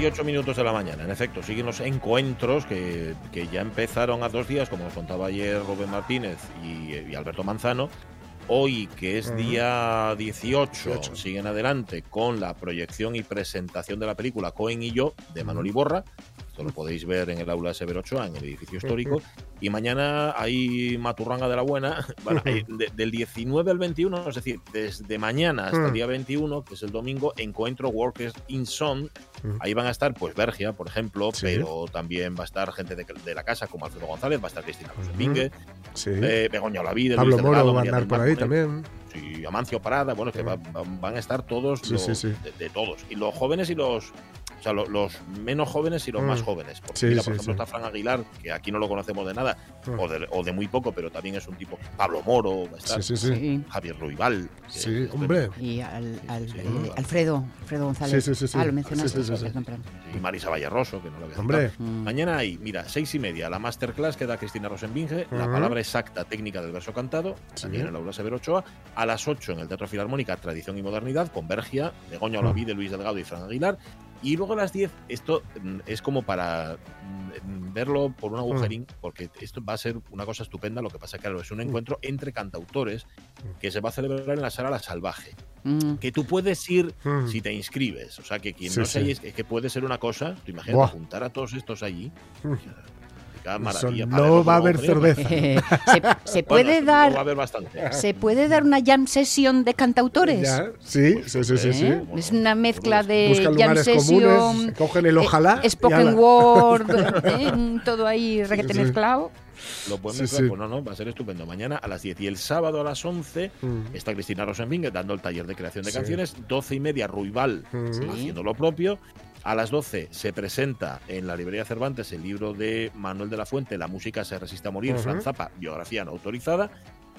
Y 8 minutos de la mañana, en efecto, siguen los encuentros que, que ya empezaron a dos días, como nos contaba ayer Rubén Martínez y, y Alberto Manzano. Hoy, que es Ujú. día 18, 18. siguen adelante con la proyección y presentación de la película Cohen y yo, de Manuel Iborra. Esto lo podéis ver en el aula Severo Ochoa, en el edificio histórico. Y mañana hay Maturranga de la Buena, bueno, hay de- del 19 al 21, es decir, desde mañana hasta el Mm. día 21, que es el domingo, encuentro Workers in Son. Ahí van a estar, pues, Bergia, por ejemplo, Sí. pero también va a estar gente de, de la casa, como Alfredo González, va a estar Cristina Ujú. Rosenbingue, Sí. eh, Begoña Olavide, Pablo Luis Moro Delgado, va a andar por ahí también. sí, Amancio Parada, bueno, es que va- van, van a estar todos Sí, los- sí, sí. De, de todos. Y los jóvenes y los. O sea, lo- los, menos jóvenes y los Mm. más jóvenes. Porque Sí, mira, sí, por ejemplo, sí. está Fran Aguilar, que aquí no lo conocemos de nada, Mm. o, de, o de muy poco, pero también es un tipo. Pablo Moro, va a estar. Sí, sí, sí. Sí. Javier Ruibal. Sí, hombre. Y al, al- Sí, eh, sí. Alfredo, Alfredo González. Sí, sí, sí, sí. Ah, lo mencionaste. Sí, sí, sí, sí. perdón, perdón. Y Marisa Valleroso, que no lo había Hombre. Mm. Mañana hay, mira, seis y media, la masterclass que da Cristina Rosenbinge, la palabra exacta técnica del verso cantado, Sí. también en el aula Severo Ochoa, a las 8 en el Teatro Filarmónica, Tradición y Modernidad, con Bergia, Begoña Mm. Olavide, Luis Delgado y Fran Aguilar. Y luego a las 10, esto mm, es como para mm, verlo por un agujerín, porque esto va a ser una cosa estupenda. Lo que pasa, claro, es un encuentro entre cantautores que se va a celebrar en la sala La Salvaje. Mm. Que tú puedes ir Mm. si te inscribes. O sea, que quien Sí, no sí. sé, es, es que puede ser una cosa, tú imagínate, Buah. juntar a todos estos allí. Mm. Eso maravilla, no va a por haber cerveza. Eh, ¿Se, se puede Bueno, esto Va a dar haber bastante. se puede dar una jam session de cantautores? Ya, sí, sí, sí, sí, sí. ¿Eh? Es una mezcla de Buscan jam lugares session, comunes, cogen el ojalá. eh, y spoken word, eh, todo ahí requete sí. mezclado. Lo pueden Sí, mezclar, sí. pues no, no, va a ser estupendo. Mañana a las 10 y el sábado a las 11 Mm. está Cristina Rosenbinge dando el taller de creación de Sí. canciones. 12 y media, Ruibal Mm. Sí. haciendo lo propio. A las 12 se presenta en la librería Cervantes el libro de Manuel de la Fuente, La música se resiste a morir. Fran Zappa, biografía no autorizada.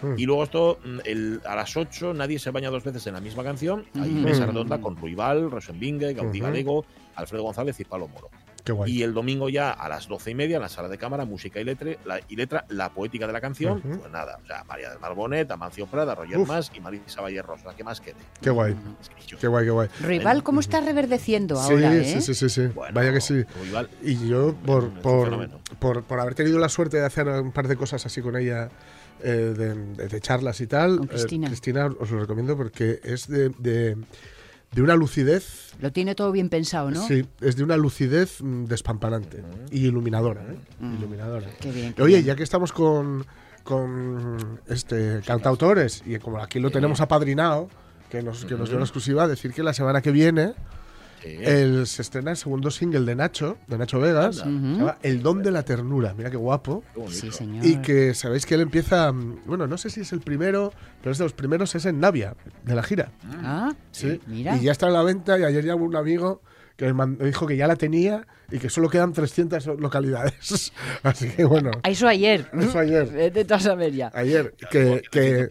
Mm. Y luego esto, mm, el- a las 8, nadie se baña dos veces en la misma canción. Hay Mm. mesa redonda con Ruibal, Rosenbinge, Gaudí. Galego, Alfredo González y Palo Moro. Qué guay. Y el domingo ya a las doce y media en la sala de cámara, música y letra, la, y letra, la poética de la canción. Pues nada, o sea, María del Mar Bonet, Amancio Prada, Roger Uf. Mas y Marisa Valle Rosa. ¿Qué más quede? Qué guay. Es que yo- Qué guay, qué guay. Rival, ¿cómo está reverdeciendo Sí, ahora, eh? sí, sí, sí, sí. Bueno, Vaya que sí. Y yo, por, por, por, por haber tenido la suerte de hacer un par de cosas así con ella, eh, de, de- de charlas y tal, Con eh, Cristina. Cristina os lo recomiendo porque es de, de, de una lucidez. Lo tiene todo bien pensado, ¿no? Sí, es de una lucidez mm, despampanante y iluminadora. ¿eh? Mm. Iluminadora. Qué bien. qué Oye, bien. ya que estamos con, con este cantautores y como aquí lo tenemos apadrinado, que nos, que nos dio la exclusiva, decir que la semana que viene sí. el, se estrena el segundo single de Nacho, de Nacho Vegas, se llama El don de la ternura, mira qué guapo. Qué. Sí, señor. Y que sabéis que él empieza, mm, bueno, no sé si es el primero, pero es de los primeros, es en Navia, de la gira. Ah, Sí. mira. Y ya está en la venta y ayer llamó un amigo que me dijo que ya la tenía y que solo quedan 300 localidades. Así que bueno, Eso ayer. eso ayer. Vete a saber ya. Ayer, que, que,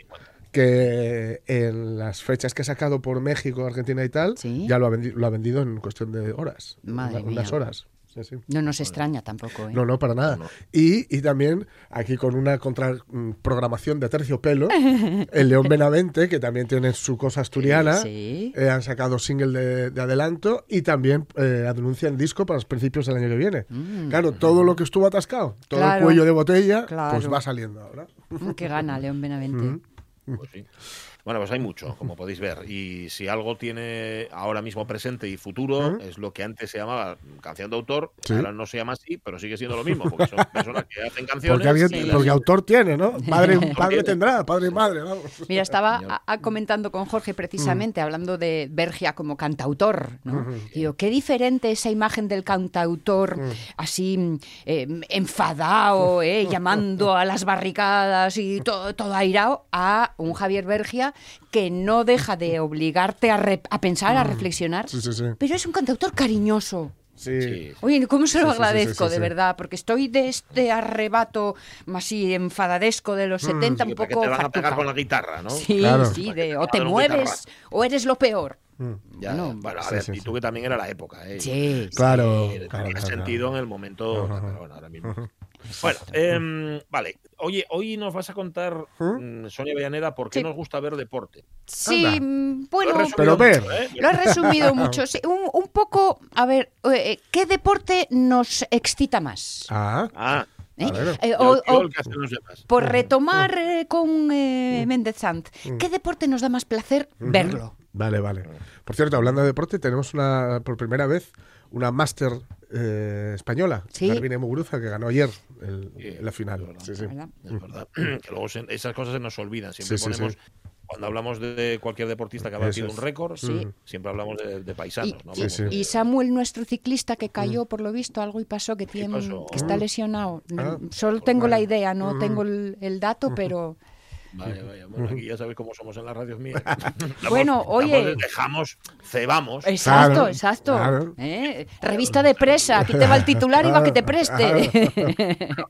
que en las fechas que ha sacado por México, Argentina y tal, Sí. ya lo ha, vendi- lo ha vendido en cuestión de horas. Madre una- unas mía. horas. Sí, sí. No nos extraña tampoco, ¿eh? No, no, para nada. No, no. Y, y también aquí con una contraprogramación de terciopelo, el León Benavente, que también tiene su cosa asturiana, Sí. eh, han sacado single de, de adelanto y también eh, anuncian disco para los principios del año que viene. Mm. Claro, todo lo que estuvo atascado, todo Claro. el cuello de botella, Claro. pues va saliendo ahora. Mm, Qué gana, León Benavente. sí. Bueno, pues hay mucho, como podéis ver. Y si algo tiene ahora mismo presente y futuro, es lo que antes se llamaba canción de autor. Sí. Ahora no se llama así, pero sigue siendo lo mismo, porque son personas que hacen canciones. Porque, alguien, y las- porque autor tiene, ¿no? Padre, padre tendrá, padre y madre, vamos. Mira, estaba Señor. a- a comentando con Jorge precisamente, hablando de Bergia como cantautor, ¿no? Digo, qué diferente esa imagen del cantautor así mm, eh, enfadado, eh, llamando a las barricadas y todo, todo airado, a un Javier Bergia que no deja de obligarte a, re- a pensar, a reflexionar, Sí, sí, sí. pero es un cantautor cariñoso. Sí. Oye, ¿cómo se lo Sí, sí, sí, agradezco, sí, sí, de verdad? Porque estoy de este arrebato así enfadadesco de los 70 Sí, un ¿para qué poco te van a pegar con la guitarra, no? Sí, Claro. sí, de, o te mueves o eres lo peor. Ya, Bueno, bueno, a sí, ver, sí, y sí. tú que también era la época, ¿eh? Sí, Claro, Eh, claro, sentido claro. en el momento, bueno, ahora mismo. Bueno, em, vale. Oye, hoy nos vas a contar, mm, Sonia Villaneda, por qué Sí. nos gusta ver deporte. Sí, Anda. mm, Lo bueno, Pero ver. mucho, ¿eh? lo has resumido mucho. Sí, un, un poco, a ver, eh, ¿qué deporte nos excita más? Ah, Ah, ¿Eh? ver. Eh, o- o- por retomar eh, con eh, Méndez Sant, ¿qué deporte nos da más placer verlo? vale, vale. Por cierto, hablando de deporte, tenemos una por primera vez una máster eh, española, Sí. Carmine Muguruza, que ganó ayer el- Sí, la final. es verdad. Sí, sí. ¿verdad? Es verdad. que luego se- esas cosas se nos olvidan. Siempre Sí, sí, ponemos, sí. cuando hablamos de cualquier deportista que ha batido es. un récord, Sí. siempre hablamos de, de Y, paisanos. ¿no? y- Samuel, nuestro ciclista que cayó, por lo visto, algo y pasó, que, tiene, pasó? que está lesionado. Ah, Solo tengo la idea, no tengo el, el dato, pero... Vaya, vaya. Bueno, aquí ya sabéis cómo somos en las radios mías. Bueno, oye. Dejamos, cebamos. Exacto, Claro, exacto. claro. ¿Eh? Revista de presa, aquí te va el titular y va que te preste.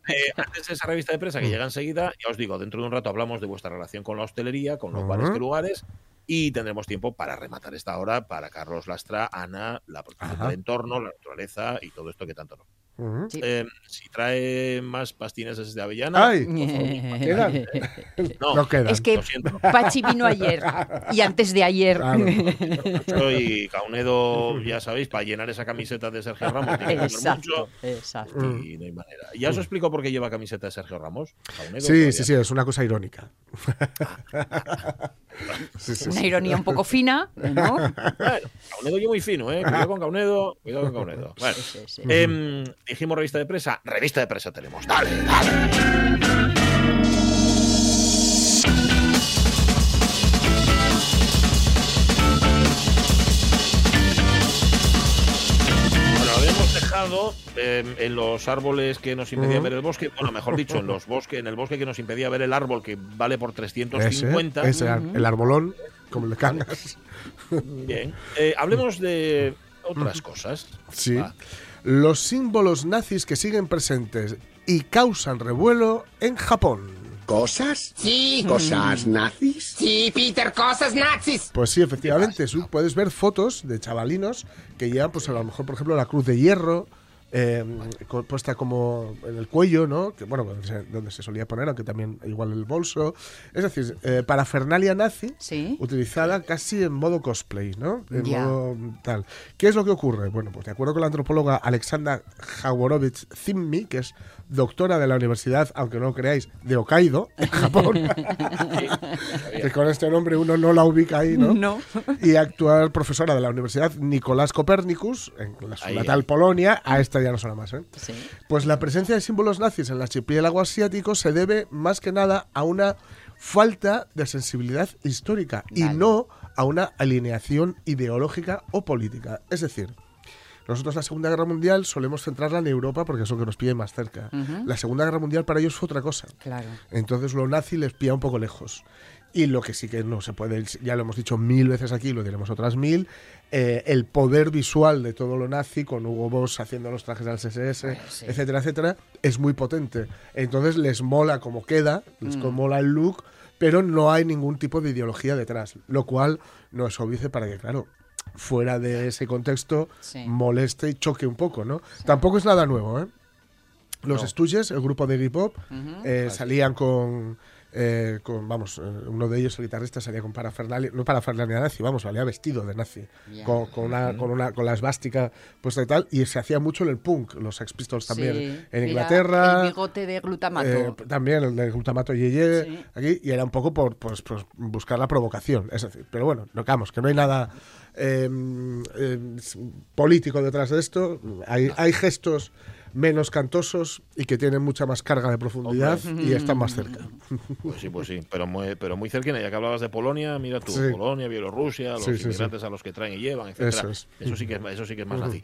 Eh, antes de esa revista de prensa que llega enseguida, ya os digo, dentro de un rato hablamos de vuestra relación con la hostelería, con los bares de lugares, y tendremos tiempo para rematar esta hora para Carlos Lastra, Ana, la protección Ajá. del entorno, la naturaleza y todo esto que tanto Sí. Eh, si trae más pastines de avellana, ¡Ay! ¿Quedan? no, No quedan. Es que. Pachi vino ayer y antes de ayer. Claro. soy Caunedo, ya sabéis, para llenar esa camiseta de Sergio Ramos tiene Exacto, mucho exacto. y no hay manera. ¿Ya os explico por qué lleva camiseta de Sergio Ramos? Caunedo, Sí, sí, sí, es una cosa irónica. Sí, sí, Una sí. ironía un poco fina, ¿no? Bueno, Caunedo yo muy fino, ¿eh? Cuidado con Caunedo, cuidado con Caunedo. Bueno, Sí, sí. em, dijimos revista de presa, revista de presa tenemos. Dale, dale. Em, en los árboles que nos impedían Ujú. ver el bosque, bueno, mejor dicho, en los bosques, en el bosque que nos impedía ver el árbol que vale por Ese, 350. ese el arbolón, como le cangas. Bien. Eh, hablemos de otras cosas. Sí. Va. Los símbolos nazis que siguen presentes y causan revuelo en Japón. ¿Cosas? Sí. ¿Cosas nazis? Sí, Peter, cosas nazis. Pues sí, efectivamente, puedes ver fotos de chavalinos que llevan, pues a lo mejor, por ejemplo, la cruz de hierro, eh, puesta como en el cuello, ¿no? Que bueno, donde se, donde se solía poner, aunque también igual el bolso. Es decir, eh, parafernalia nazi Sí. utilizada casi en modo cosplay, ¿no? En modo tal. ¿Qué es lo que ocurre? Bueno, pues de acuerdo con la antropóloga Alexandra Jaworowicz Zimmi, que es doctora de la Universidad, aunque no lo creáis, de Hokkaido, en Japón. que con este nombre uno no la ubica ahí, ¿no? No. Y actual profesora de la Universidad Nicolás Copernicus, en la, su natal. Polonia. A esta ya no suena más, ¿eh? Sí. Pues la presencia de símbolos nazis en el archipiélago asiático se debe más que nada a una falta de sensibilidad histórica y no a una alineación ideológica o política. Es decir, nosotros la Segunda Guerra Mundial solemos centrarla en Europa porque es lo que nos pide más cerca. La Segunda Guerra Mundial para ellos fue otra cosa. Claro. Entonces lo nazi les pilla un poco lejos. Y lo que sí que no se puede, ya lo hemos dicho mil veces aquí, lo diremos otras mil, eh, el poder visual de todo lo nazi, con Hugo Boss haciendo los trajes del SS, sí. etcétera, etcétera, es muy potente. Entonces les mola como queda, les mola el look, pero no hay ningún tipo de ideología detrás, lo cual no es obvio para que, claro, fuera de ese contexto Sí. moleste y choque un poco, ¿no? Tampoco es nada nuevo, ¿eh? Los No. Stooges, el grupo de hip hop, Ujú. eh, salían con, eh, con, vamos, eh, uno de ellos, el guitarrista, salía con parafernalia, no parafernalia nazi, vamos, salía vestido de nazi, Ya. con, con una, con una, con la esvástica puesta y tal, y se hacía mucho en el punk, los Sex Pistols también, Sí. en Inglaterra. El bigote de glutamato. eh, también el de glutamato yeye Sí. aquí y era un poco por pues, pues, buscar la provocación es decir pero bueno no que no hay nada eh, eh, político detrás de esto hay, hay gestos menos cantosos y que tienen mucha más carga de profundidad y están más cerca. Pues sí, pues sí, pero muy, pero muy cerquina. Ya que hablabas de Polonia, mira tú, Sí. Polonia, Bielorrusia, los Sí, sí, sí. inmigrantes a los que traen y llevan, etcétera. Eso Eso, es. sí que es, eso sí que es más nazi.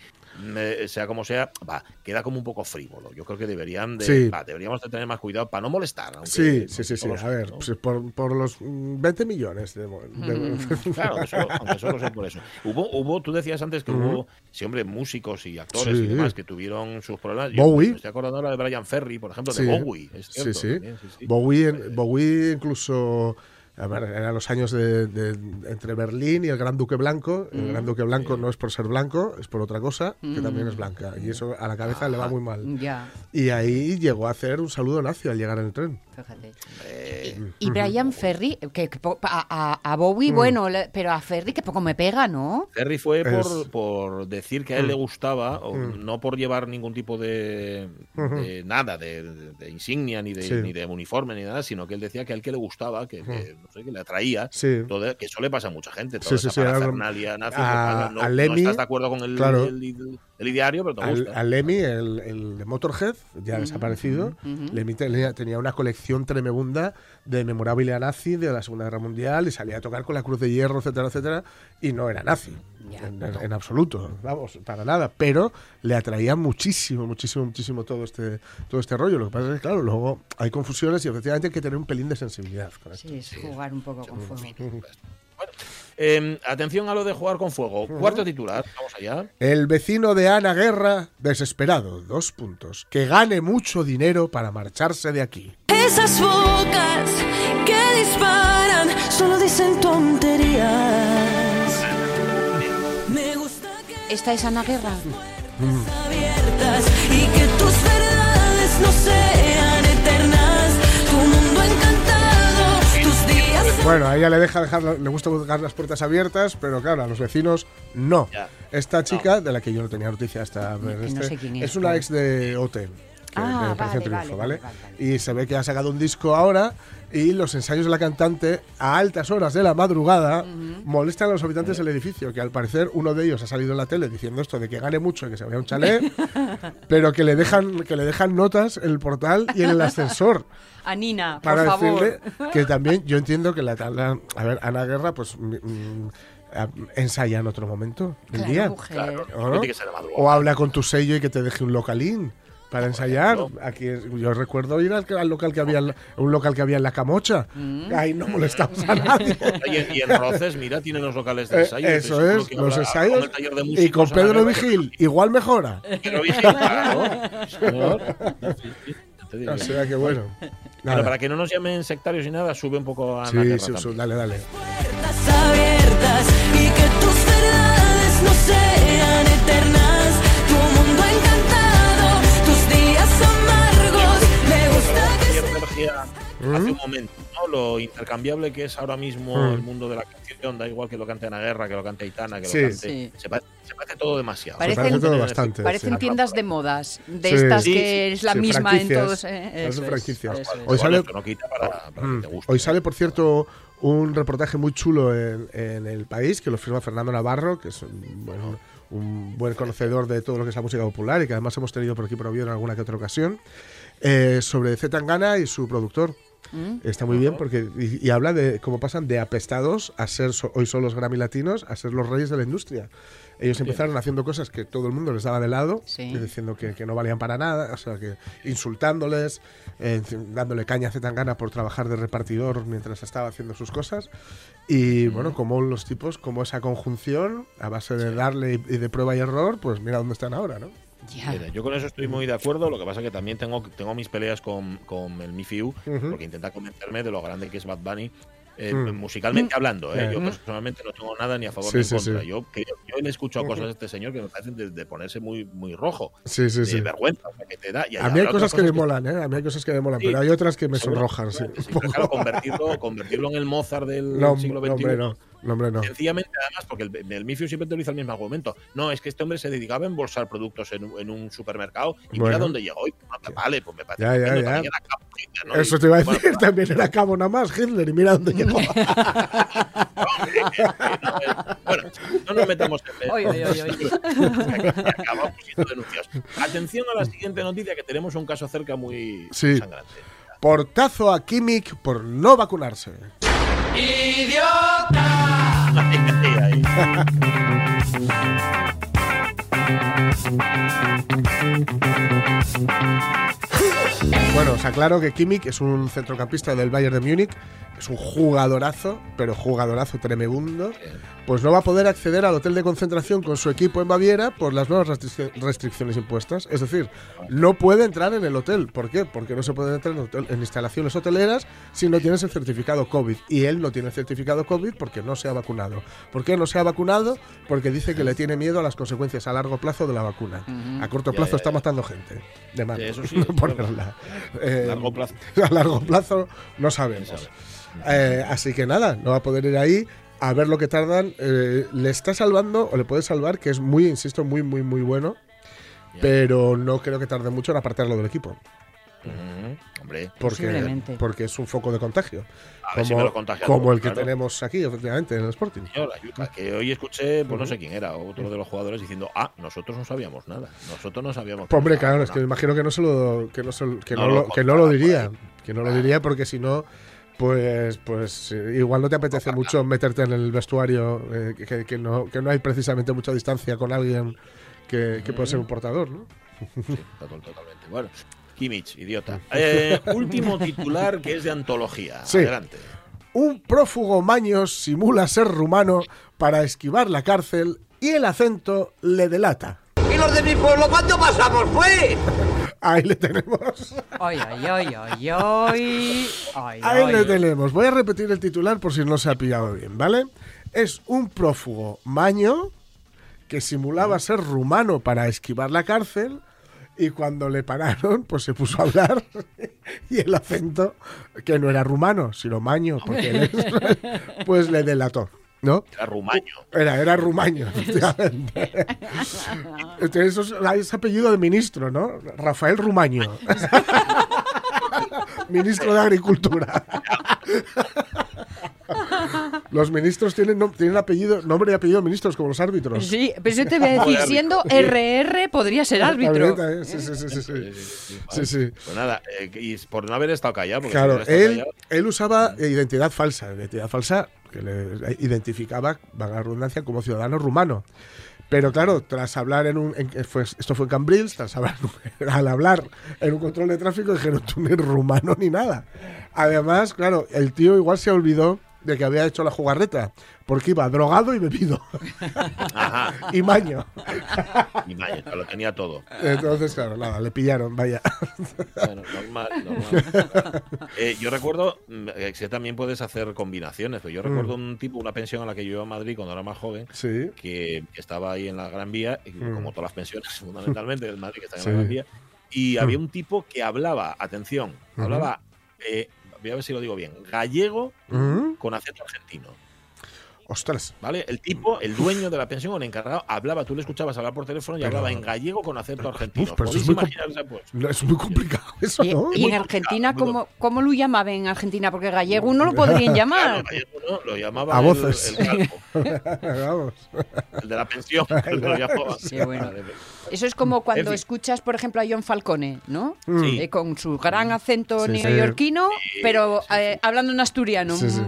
Sea como sea, va, queda como un poco frívolo. Yo creo que deberían de, Sí. va, deberíamos de tener más cuidado para no molestar. Sí, sí, sí, sí. A ver, ¿no? pues por, por los mm, 20 millones de, de- Claro, aunque solo, aunque solo sea por eso. Hubo, hubo, tú decías antes que hubo, sí, hombre, músicos y actores Sí. y demás que tuvieron sus problemas. Yo Bowie. Me estoy acordando ahora de Brian Ferry, por ejemplo, de Bowie. Es Sí, cierto, sí. Bowie, en- Bowie incluso. A ver, eran los años de, de- entre Berlín y el Gran Duque Blanco. El Gran Duque Blanco no es por ser blanco, es por otra cosa, que también es blanca. Y eso a la cabeza le va muy mal. Ya, Y ahí llegó a hacer un saludo nazi al llegar en el tren. fíjate. Eh, Y Brian Ferry, que, que a, a- Bowie, Mm. bueno, le- pero a Ferry que poco me pega, ¿no? Ferry fue por, Es- Mm. por decir que a él le gustaba, o no por llevar ningún tipo de, de nada, de, de- de insignia, ni de, Sí. ni de uniforme, ni nada, sino que él decía que a él que le gustaba, que, que, no sé, que le atraía, Sí. todo- que eso le pasa a mucha gente, Sí, toda sí, esa sí, era algo- parafernalia nazi, que a- pasa, no, a no Lemmy, estás de acuerdo con el, claro. el, el- el ideario, pero te Al, gusta. a Lemmy, el, el de Motorhead, ya desaparecido, Lemmy tenía, tenía una colección tremenda de memorabilia nazi de la Segunda Guerra Mundial y salía a tocar con la Cruz de Hierro, etcétera, etcétera, y no era nazi. En, absoluto, vamos, para nada. Pero le atraía muchísimo, muchísimo, muchísimo todo este, todo este rollo. Lo que pasa es que, claro, luego hay confusiones y efectivamente hay que tener un pelín de sensibilidad con esto. Sí, es jugar un poco con fuego. Bueno, eh, atención a lo de jugar con fuego. Cuarto titular, vamos allá. El vecino de Ana Guerra, desesperado, dos puntos. Que gane mucho dinero para marcharse de aquí. Esas bocas que disparan solo dicen tonterías. ¿Esta es Ana Guerra? puertas abiertas y que tus verdades no sean eternas. Tu mundo encantado, tus días. Bueno, a ella le deja dejar, le gusta dejar las puertas abiertas, pero claro, a los vecinos no. Esta chica, de la que yo no tenía noticia hasta ver que no este, sé quién es, una ex de Hotel. Que Ah, vale, Triunfo, vale, ¿vale? vale, vale, Y se ve que ha sacado un disco ahora y los ensayos de la cantante a altas horas de la madrugada molestan a los habitantes del edificio, que al parecer uno de ellos ha salido en la tele diciendo esto de que gane mucho y que se vaya a un chalet, pero que le dejan que le dejan notas en el portal y en el ascensor A Nina, por para favor. decirle que también yo entiendo que la tabla a ver Ana Guerra pues mm, mm, a- ensaya en otro momento del Claro, día mujer. Claro, ¿o, no? o habla con tu sello y que te deje un localín para ensayar aquí es- yo recuerdo ir al, al local que había en la- un local que había en la Camocha Mm. ahí no molestamos a nadie Y en, y en Roces, mira, tienen los locales de Eh, ensayo. eso estoy seguro es, que los ensayos de y con Pedro. Vigil igual mejora Pedro Vigil, claro. O sea que bueno Pero nada. para que no nos llamen sectarios y nada, sube un poco a sí, Ana sí, sí, dale dale puertas abiertas y que tus verdades no sean eternas. Bergia hace un momento, ¿no? Lo intercambiable que es ahora mismo Mm. el mundo de la canción, da igual que lo cante Ana Guerra, que lo cante Aitana, que Sí. lo cante. Sí. Se, parece, se parece todo demasiado. Parece- Se parece todo bastante Parecen sí. tiendas de modas, de Sí. estas Sí, que sí, es la sí, misma en todos. eh, Parecen es, franquicias. eso es. Hoy sale- no para, para. Hoy por cierto, un reportaje muy chulo en, en El País, que lo firma Fernando Navarro, que es un buen, un buen conocedor de todo lo que es la música popular y que además hemos tenido por aquí por en alguna que otra ocasión, eh, sobre Z Tangana y su productor. Mm. Está muy bien porque y, y habla de cómo pasan de apestados a ser so- hoy son los Grammy latinos a ser los reyes de la industria. Ellos empezaron haciendo cosas que todo el mundo les daba de lado, Sí. diciendo que, que no valían para nada, o sea, que insultándoles, eh, dándole caña a Zetangana por trabajar de repartidor mientras estaba haciendo sus cosas. Y bueno, como los tipos, como esa conjunción, a base de darle y y de prueba y error, pues mira dónde están ahora, ¿no? Mira, yo con eso estoy muy de acuerdo. Lo que pasa que también tengo, tengo mis peleas con, con el Mifiu, Ujú. porque intenta convencerme de lo grande que es Bad Bunny. Eh, Mm. musicalmente hablando, ¿eh? Yo personalmente no tengo nada ni a favor Sí, ni en contra. sí. Yo, yo le escucho cosas de este señor que me parecen de, de ponerse muy, muy rojo, Sí, sí, de sí. vergüenza que te da. Y A mí hay cosas que me molan, ¿eh? A mí hay cosas que me molan, pero hay otras que me sonrojan, sí. claro, convertirlo, convertirlo en el Mozart del No, siglo no, XXI. hombre, no. No, hombre, no. Sencillamente, además, porque el, el Mifiu siempre te utiliza el mismo argumento. No, es que este hombre se dedicaba a embolsar productos en, un- en un supermercado y Bueno. mira dónde llegó. Y, no, vale, pues me parece Ya, ya, era Hitler, ¿no? Eso te iba a bueno, decir, también era cabo nada más Hitler y mira dónde llegó. hombre, bueno, no nos metamos en Oye, oye, oye, oye. Acabamos siendo denunciados. Atención a la siguiente noticia, que tenemos un caso cerca muy Sí. sangrante. Portazo a Kimmich por no vacunarse. Ahí. Bueno, os aclaro que Kimmich es un centrocampista del Bayern de Múnich, es un jugadorazo, pero jugadorazo tremendo. Pues no va a poder acceder al hotel de concentración con su equipo en Baviera por las nuevas restric- restricciones impuestas. Es decir, no puede entrar en el hotel. ¿Por qué? Porque no se puede entrar en, hotel- en instalaciones hoteleras si no tienes el certificado COVID. Y él no tiene el certificado COVID porque no se ha vacunado. ¿Por qué no se ha vacunado? Porque dice que le tiene miedo a las consecuencias a largo plazo de la vacuna. A corto Ya, plazo ya, está ya. matando gente. De mano. Eso sí, No ponerla. Eh, A largo plazo. a largo plazo no sabemos. sabe. Eh, así que nada, no va a poder ir ahí a ver lo que tardan. Eh, le está salvando, o le puede salvar, que es muy, insisto, muy, muy, muy bueno. Pero no creo que tarde mucho en apartarlo del equipo. Hombre, Porque, porque es un foco de contagio. a ver si me lo contagia como todo, el que claro. tenemos aquí, efectivamente, en el Sporting. Señor, ayuda, que hoy escuché, pues no sé quién era, otro de los jugadores diciendo, ah, nosotros no sabíamos nada, nosotros no sabíamos. Pues, hombre, nada, claro, es que me imagino que no se lo, que no, se que No no lo lo, que no lo contaba por diría. ahí. Que no lo diría porque si no, pues, pues igual no te apetece mucho meterte en el vestuario, eh, que- no, que no hay precisamente mucha distancia con alguien que, que puede ser un portador, ¿no? Sí, total- totalmente. Bueno, Kimmich, idiota. Eh, último titular que es de antología. Sí. Adelante. Un prófugo maños simula ser rumano para esquivar la cárcel y el acento le delata. ¿Y los de mi pueblo cuánto pasamos, pues? Ahí le tenemos. Ay, ay, ay, ay, ay. Ay, Ahí le tenemos. Voy a repetir el titular por si no se ha pillado bien, ¿vale? Es un prófugo maño que simulaba ser rumano para esquivar la cárcel y cuando le pararon, pues se puso a hablar y el acento, que no era rumano, sino maño, porque él es- pues le delató, ¿no? Era rumaño. Era, era rumaño, efectivamente. Entonces, eso es, es apellido de ministro, ¿no? Rafael Rumaño. ministro de Agricultura. Los ministros tienen, tienen apellido, nombre y apellido de ministros, como los árbitros. Sí, pero yo te voy a decir, siendo RR podría ser árbitro. También, Sí, sí, sí, sí, sí. Sí. Pues nada, eh, y por no haber estado callado. Porque Claro, si él, callado- él usaba identidad falsa, identidad falsa que le identificaba, valga la redundancia, como ciudadano rumano. Pero claro, tras hablar en un. en- fue- esto fue en Cambrils, tras hablar, al hablar en un control de tráfico, dijeron tú ni rumano ni nada. Además, claro, el tío igual se olvidó de que había hecho la jugarreta, porque iba drogado y bebido. Ajá. y maño. Y vaya, lo tenía todo. Entonces, claro, nada, le pillaron, vaya. Bueno, normal, normal. Eh, yo recuerdo mm, eh, que también puedes hacer combinaciones. Pero yo recuerdo un tipo, una pensión a la que yo iba a Madrid cuando era más joven, Sí. que estaba ahí en la Gran Vía, y Mm. como todas las pensiones, fundamentalmente, del Madrid que está en Sí. la Gran Vía, y Mm. había un tipo que hablaba, atención, hablaba, eh, voy a ver si lo digo bien, gallego Mm, con acento argentino. Ostras. ¿Vale? El tipo, el dueño de la pensión o el encargado, hablaba, tú le escuchabas hablar por teléfono y Pero- hablaba en gallego con acento argentino. Uf, pero eso Podéis es muy com- imaginarse, pues. Es muy complicado eso, Y, ¿no? y muy en Argentina, muy ¿cómo, ¿cómo lo llamaban en Argentina? Porque gallego no lo podrían Claro, llamar. gallego no, lo llamaba A el- voces. El, calvo, Vamos. el de la pensión, lo llamaba. Qué bueno. Eso es como cuando En fin. escuchas, por ejemplo, a John Falcone, ¿no? Sí. Eh, con su gran acento Sí, sí. neoyorquino, Sí, pero sí, sí. eh, hablando en asturiano, Sí, sí.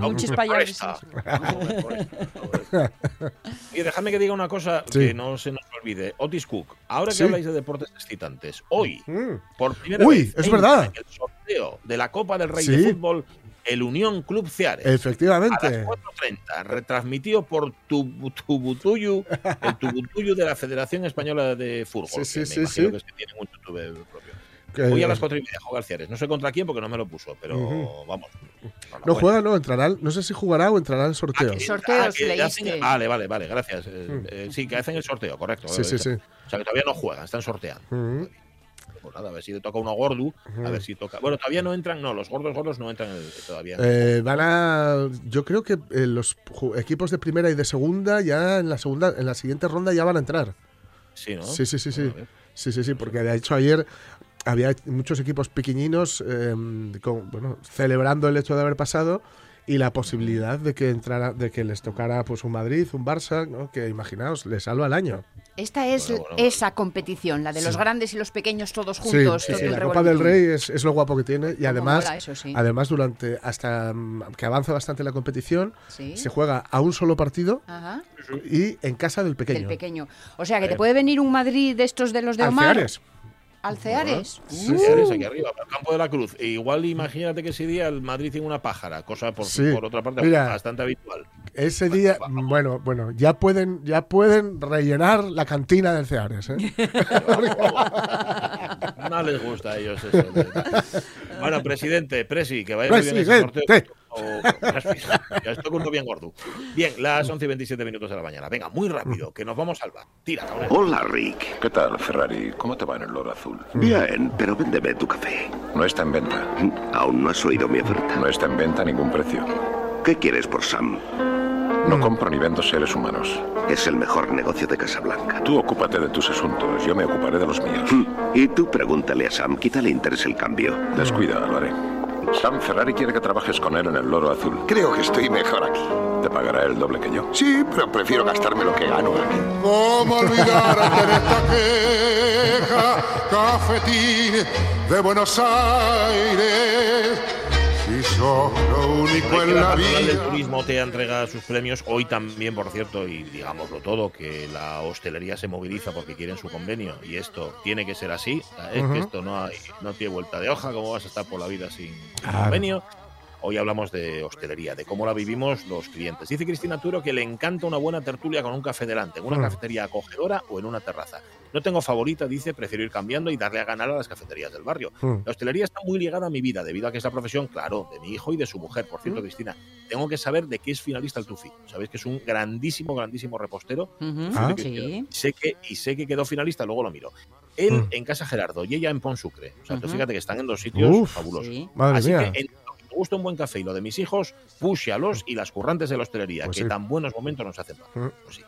Y déjame que diga una cosa Sí. que no se nos olvide. Otis Cook, ahora que Sí. habláis de deportes excitantes, hoy, Mm. por primera Uy, vez, es verdad. el sorteo de la Copa del Rey Sí. de Fútbol, el Unión Club Ciares. A Efectivamente. las 4.30, retransmitido por tu, Tubutuyu, el Tubutuyu de la Federación Española de Fútbol. Sí, sí, que me sí, imagino sí. que es que tiene un YouTube propio. Que- Hoy a las 4 y media juega el Ciares. No sé contra quién porque no me lo puso, pero vamos. No juega, no, entrará. al- No sé si jugará o entrará al sorteo. Ah, Sorteos, ah, hacen- Vale, vale, vale, gracias. Eh, Mm. eh, sí, que hacen el sorteo, correcto. Sí, sí, sí. O sea, que todavía no juegan, están sorteando. Mm. Pues nada, a ver si le toca uno gordo, a ver si toca. Bueno, todavía no entran, no, los gordos gordos no entran el- todavía. Eh, van a. Yo creo que eh, los equipos de primera y de segunda, ya en la segunda, en la siguiente ronda ya van a entrar. sí, ¿no? Sí, sí, sí, sí. A. Sí, sí, sí, porque de hecho ayer había muchos equipos pequeñinos eh, con- bueno, celebrando el hecho de haber pasado y la posibilidad de que entrara, de que les tocara pues un Madrid, un Barça, ¿no? que imaginaos, les salva el año. Esta es Bueno, bueno, esa competición, la de los grandes y los pequeños todos juntos. sí, sí, la Copa del. Rey es, es lo guapo que tiene y además, mola eso, sí. además durante hasta mm, que avanza bastante la competición, Sí. se juega a un solo partido Ajá, y en casa del pequeño. del pequeño. O sea, que te puede venir un Madrid de estos de los de Omar. Alceares. Alceares. Sí, Alceares, aquí arriba, al campo de la Cruz. E igual imagínate que ese día el Madrid tiene una pájara, cosa por, Sí, por otra parte mira. bastante habitual. Ese día, bueno, bueno, ya pueden, ya pueden rellenar la cantina del Ceares. ¿eh? No les gusta a ellos eso. Bueno, presidente, Presi, que vaya muy bien ese sorteo. Ya estoy con uno bien gordo. Bien, las 11 y 27 minutos de la mañana. Venga, muy rápido, que nos vamos al bar. Tira, cabrón. Hola, Rick. ¿Qué tal, Ferrari? ¿Cómo te va en el loro azul? Bien, pero véndeme tu café. No está en venta. Aún no has oído mi oferta. No está en venta a ningún precio. ¿Qué quieres por Sam? No compro ni vendo seres humanos. Es el mejor negocio de Casablanca. Tú ocúpate de tus asuntos, yo me ocuparé de los míos. Y tú pregúntale a Sam, quizá le interese el cambio. Descuida, lo haré. Sam Ferrari quiere que trabajes con él en el loro azul. Creo que estoy mejor aquí. Te pagará el doble que yo. Sí, pero prefiero gastarme lo que gano aquí. ¿Cómo olvidar ante esta queja cafetín de Buenos Aires? Sos lo único en la vida. turismo te entrega sus premios. Hoy también, por cierto, y digámoslo todo, que la hostelería se moviliza porque quieren su convenio. Y esto tiene que ser así. Es que esto no, hay, no tiene vuelta de hoja. ¿Cómo vas a estar por la vida sin Claro. convenio? Hoy hablamos de hostelería, de cómo la vivimos los clientes. Dice Cristina Turo que le encanta una buena tertulia con un café delante, en una Mm. cafetería acogedora o en una terraza. No tengo favorita, dice, prefiero ir cambiando y darle a ganar a las cafeterías del barrio. Mm. La hostelería está muy ligada a mi vida, debido a que es la profesión, claro, de mi hijo y de su mujer. Por cierto, Cristina, tengo que saber de qué es finalista el Tufi. Sabéis que es un grandísimo, grandísimo repostero. Ah. Sí. Sé que, y sé que quedó finalista, luego lo miro. Él Mm. en Casa Gerardo y ella en Ponsucre. O sea, tú Ujú. fíjate que están en dos sitios Uf. fabulosos. Sí. Madre Así mía. que en lo que me gusta un buen café y lo de mis hijos, pushalos y las currantes de la hostelería, Pues que sí. tan buenos momentos nos hacen. Mm. Pues sí.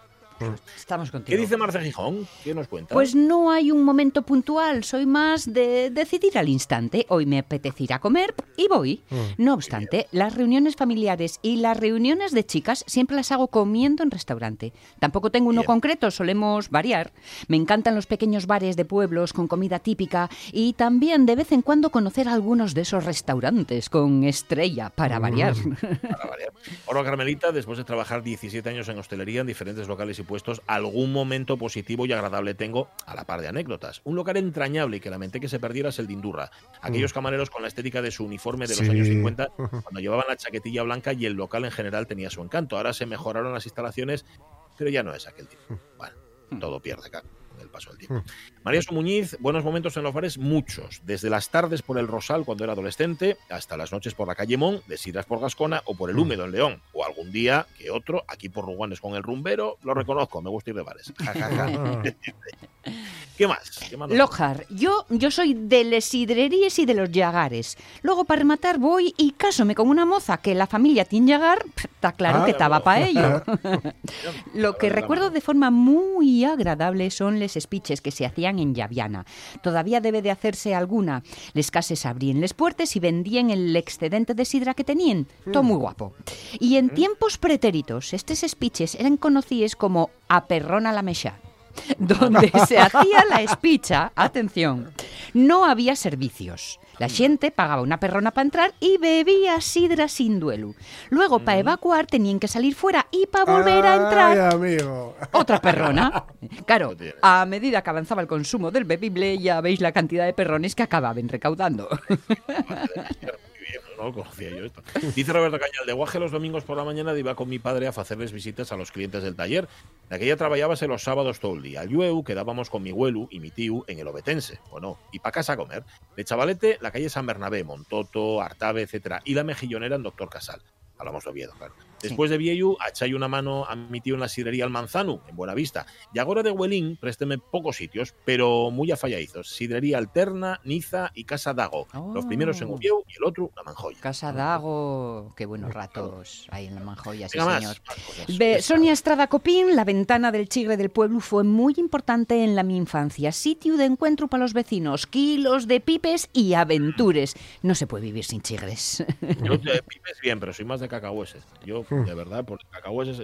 Estamos contigo. ¿Qué dice Marce Gijón? ¿Qué nos cuenta? Pues no hay un momento puntual, soy más de decidir al instante. Hoy me apetece ir a comer y voy. Mm. No obstante, las reuniones familiares y las reuniones de chicas siempre las hago comiendo en restaurante. Tampoco tengo uno Bien. concreto, solemos variar. Me encantan los pequeños bares de pueblos con comida típica y también de vez en cuando conocer algunos de esos restaurantes con estrella para variar. Para variar. Oro Carmelita, después de trabajar 17 años en hostelería en diferentes locales y puestos, algún momento positivo y agradable tengo a la par de anécdotas. Un local entrañable y que lamenté que se perdiera es el de Indurra. Aquellos camareros con la estética de su uniforme de los Sí. años 50, cuando llevaban la chaquetilla blanca y el local en general tenía su encanto. Ahora se mejoraron las instalaciones, pero ya no es aquel tipo. Bueno, todo pierde acá con el paso del tiempo. María Su Muñiz, buenos momentos en los bares, muchos. Desde las tardes por el Rosal cuando era adolescente, hasta las noches por la calle Mon, de Sidras por Gascona o por el Húmedo en León. O algún día que otro, aquí por Ruguanes con el rumbero, lo reconozco, me gusta ir de bares. Ja, ja, ja. ¿Qué más? ¿Qué más Lojar, yo, yo soy de les sidreríes y de los llagares. Luego, para rematar, voy y cásome con una moza que la familia tiene llagar, pf, está claro Ah, que estaba para ello. Lo que recuerdo de forma muy agradable son les speeches que se hacían en Llaviana. Todavía debe de hacerse alguna. Les cases abrían les puertas y vendían el excedente de sidra que tenían. Todo muy guapo. Y en tiempos pretéritos, estos speeches eran conocidos como a perrona la mecha donde se hacía la espicha, atención, no había servicios. La gente pagaba una perrona para entrar y bebía sidra sin duelo. Luego, para evacuar, tenían que salir fuera y para volver a entrar, Ay, amigo. otra perrona. Claro, a medida que avanzaba el consumo del bebible, ya veis la cantidad de perrones que acababan recaudando. No conocía yo esto. Dice Roberto Cañal, de Guaje los domingos por la mañana iba con mi padre a hacerles visitas a los clientes del taller. De aquella trabajábase los sábados todo el día. Al llueu quedábamos con mi huelu y mi tío en el Obetense, bueno, y pa' casa a comer. De chavalete, la calle San Bernabé, Montoto, Artabe, etcétera, y la mejillonera en Doctor Casal. Hablamos de Oviedo, claro. Después de Vieju, achai una mano a mi tío en la sidrería El Manzano, en Buenavista. Y ahora de Huelín, présteme pocos sitios, pero muy afalladizos. Sidrería Alterna, Niza y Casa Dago. Los primeros en Oh. Ubieu y el otro, La Manjoya. Casa Dago, qué buenos ratos ahí en la Manjoya, sí, más, señor. más Sonia Estrada Copín, la ventana del chigre del pueblo fue muy importante en la mi infancia. Sitio de encuentro para los vecinos, kilos de pipes y aventures. No se puede vivir sin chigres. Yo de pipes bien, pero soy más de cacahueses. Yo, de verdad, por cacahueses,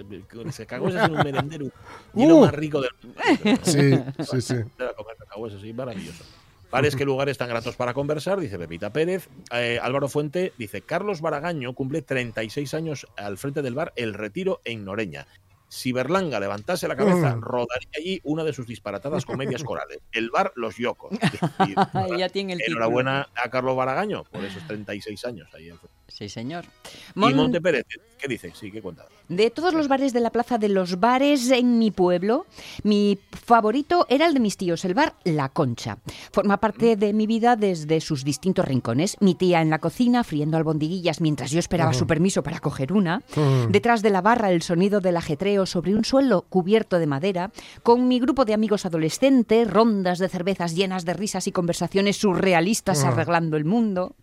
ese cacahueses es un merendero y lo Uh. más rico del mundo. Sí, sí, sí. comer cacahueses, sí, maravilloso. Pares, qué lugares tan gratos para conversar, dice Pepita Pérez. Eh, Álvaro Fuente dice, Carlos Baragaño cumple 36 años al frente del bar El Retiro en Noreña. Si Berlanga levantase la cabeza, Mm. rodaría allí una de sus disparatadas comedias corales. El bar Los Yocos. Y- ya tiene el título. Enhorabuena a Carlos Baragaño por esos 36 años ahí al frente. Sí, señor. Y Mon- Monte Pérez, ¿qué dice? Sí, ¿qué cuenta? De todos los bares de la plaza de los bares en mi pueblo, mi favorito era el de mis tíos, el bar La Concha. Forma parte de mi vida desde sus distintos rincones. Mi tía en la cocina, friendo albondiguillas mientras yo esperaba su permiso para coger una. Detrás de la barra, el sonido del ajetreo sobre un suelo cubierto de madera. Con mi grupo de amigos adolescentes, rondas de cervezas llenas de risas y conversaciones surrealistas arreglando el mundo.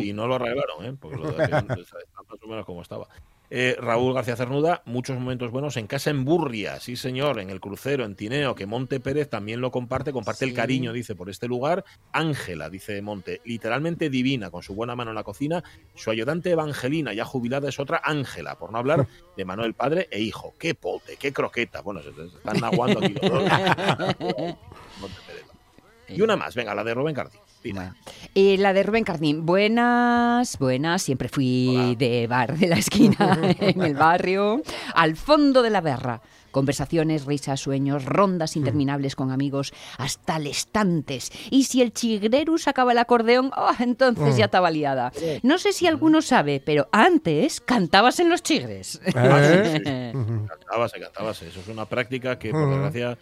Y no lo arreglaron, ¿eh? porque lo de aquel está más o menos como estaba. Eh, Raúl García Cernuda, muchos momentos buenos en casa en Burria, sí señor, en el crucero, en Tineo, que Monte Pérez también lo comparte, comparte el cariño, dice, por este lugar. Ángela, dice Monte, literalmente divina, con su buena mano en la cocina. Su ayudante Evangelina, ya jubilada, es otra Ángela, por no hablar de Manuel padre e hijo. Qué pote, qué croqueta. Bueno, se, se están naguando aquí los dos. Monte Pérez. Y una más, venga, la de Rubén Cardí. Tira. Bueno. Y la de Rubén Cardín. Buenas, buenas. Siempre fui Hola. de bar de la esquina en el barrio, al fondo de la berra. Conversaciones, risas, sueños, rondas interminables con amigos, hasta estantes. Y si el chigrero sacaba el acordeón, oh, entonces ya estaba liada. No sé si alguno sabe, pero antes cantabas en los chigres. ¿Eh? Cantábase, cantábase. Eso es una práctica que, por Ujú. desgracia,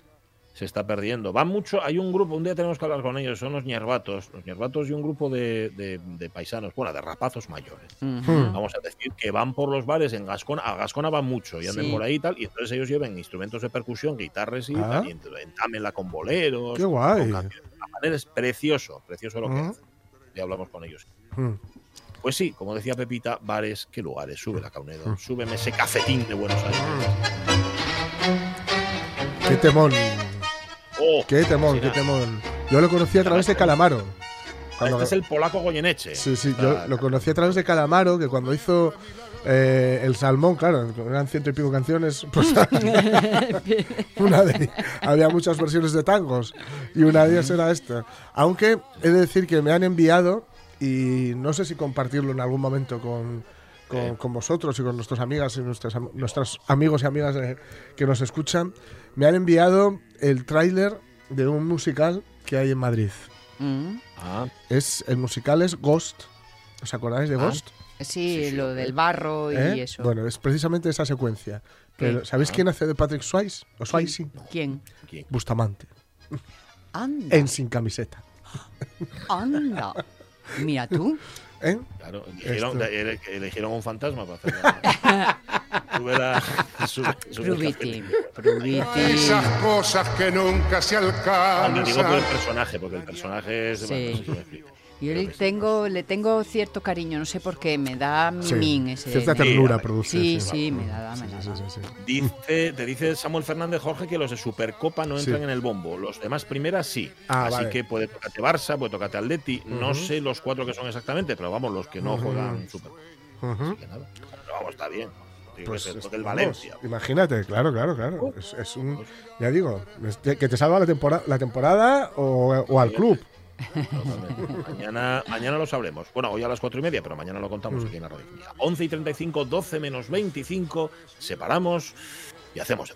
se está perdiendo. Va mucho, hay un grupo, un día tenemos que hablar con ellos, son los ñerbatos, los ñerbatos y un grupo de, de- de paisanos, bueno, de rapazos mayores. Vamos a decir que van por los bares en Gascona, a Gascona van mucho y andan Sí. por ahí y tal, y entonces ellos lleven instrumentos de percusión, guitarras y Ah. tal, y ent- entámenla con boleros. Qué guay. con canciones. La manera es precioso, precioso lo que hacen. Ya hablamos con ellos. Pues sí, como decía Pepita, bares, qué lugares, sube la. Caunedo, súbeme ese cafetín de Buenos Aires. Qué temón. Oh, Qué temón, qué temón. Yo lo conocí a través de Calamaro. Este es el polaco Goyeneche. Sí, sí, yo sea, lo conocí a través de Calamaro, que cuando hizo eh, El Salmón, claro, eran ciento y pico canciones, pues una de, había muchas versiones de tangos y una de ellas era esta. Aunque he de decir que me han enviado, y no sé si compartirlo en algún momento con, con, con vosotros y con nuestras amigas y nuestras, nuestros amigos y amigas eh, que nos escuchan, me han enviado el tráiler de un musical que hay en Madrid. Mm. Ah, Es, el musical es Ghost. ¿Os acordáis de Ah. Ghost? Sí, sí, lo hombre. del barro y ¿Eh? eso. Bueno, es precisamente esa secuencia. Pero, ¿Sabéis quién hace de Patrick Swayze? ¿O Swayze? ¿Quién? ¿quién? Bustamante. Bustamante. Anda, En sin camiseta. anda. Mira tú. ¿Eh? Claro, eligieron, eligieron un fantasma para hacerlo. sube la. Sube, sube. Pruviti. Esas cosas que nunca se Cuando digo por el alcanzan. personaje, porque el personaje es. Sí. Yo le tengo, le tengo cierto cariño, no sé por qué, me da Sí. mimín ese. Cierta Sí, ternura hombre. produce. Sí, sí, me da, me Sí, sí, da. sí, sí. Dice, te dice Samuel Fernández Jorge que los de Supercopa no entran Sí. en el bombo. Los demás primeras sí. Ah, Así vale. que puede tocarte Barça, puede tocarte Atleti. No sé los cuatro que son exactamente, pero vamos, los que no juegan Super. Ujú. Así que nada. Pero vamos, está bien. Pues que ser es- toque el vamos, Valencia. imagínate, claro, claro, claro. Es, es un, ya digo, es que que te salva la temporada, la temporada o, o al club. Mañana, mañana lo sabremos. Bueno, hoy a las cuatro y media, pero mañana lo Mm. contamos aquí en la radio. Mía. 11 y 35, 12 menos 25, separamos y hacemos.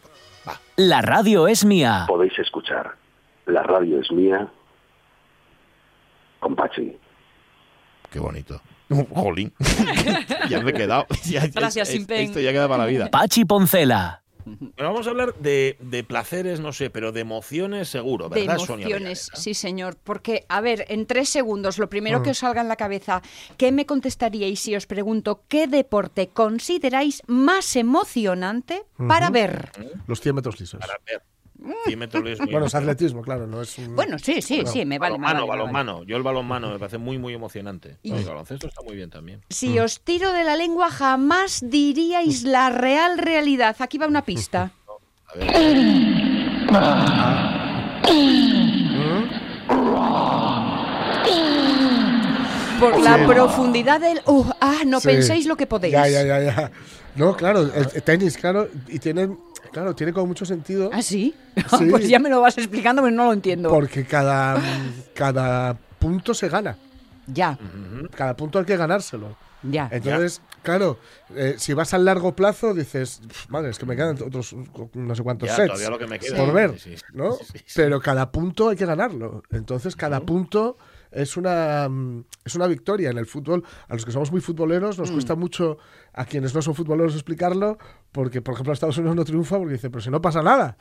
Va. La radio es mía. Podéis escuchar La radio es mía con Pachi. Qué bonito. Jolín. ya me he quedado. Ya- Gracias, es- Simpen. Esto ya queda para la vida. Pachi Poncela. Bueno, vamos a hablar de, de placeres, no sé, pero de emociones seguro, De ¿verdad, Sonia emociones, sí señor. Porque, a ver, en tres segundos, lo primero Mm. que os salga en la cabeza, ¿qué me contestaríais si os pregunto qué deporte consideráis más emocionante para ver? Los 100 metros lisos. Para ver. 100 metros es muy Bueno, es atletismo, claro, no es un... Bueno, sí, sí, Bueno, sí, me vale. balonmano, vale, me vale. balonmano. Yo el balonmano me parece muy, muy emocionante. Y- El baloncesto está muy bien también. Si os tiro de la lengua, jamás diríais la real realidad. Aquí va una pista. A ver. Por la Sí. profundidad del... Uh, ah, no Sí. penséis lo que podéis. Ya, ya, ya, ya. No, claro, el, tenis, claro, y tiene, claro, tiene como mucho sentido. ¿Ah, sí? Sí. pues ya me lo vas explicando, pero no lo entiendo. Porque cada, cada punto se gana. Ya, Cada punto hay que ganárselo. ya. Entonces, claro, eh, si vas al largo plazo, dices, "Pf, madre, es que me quedan otros no sé cuántos Ya, sets todavía lo que me queda. por ver, Sí, sí, ¿no? sí, sí. Pero cada punto hay que ganarlo. Entonces, cada punto es una, mm, es una victoria en el fútbol. A los que somos muy futboleros Mm. nos cuesta mucho, a quienes no son futboleros, explicarlo, porque, por ejemplo, Estados Unidos no triunfa porque dice, pero si no pasa nada.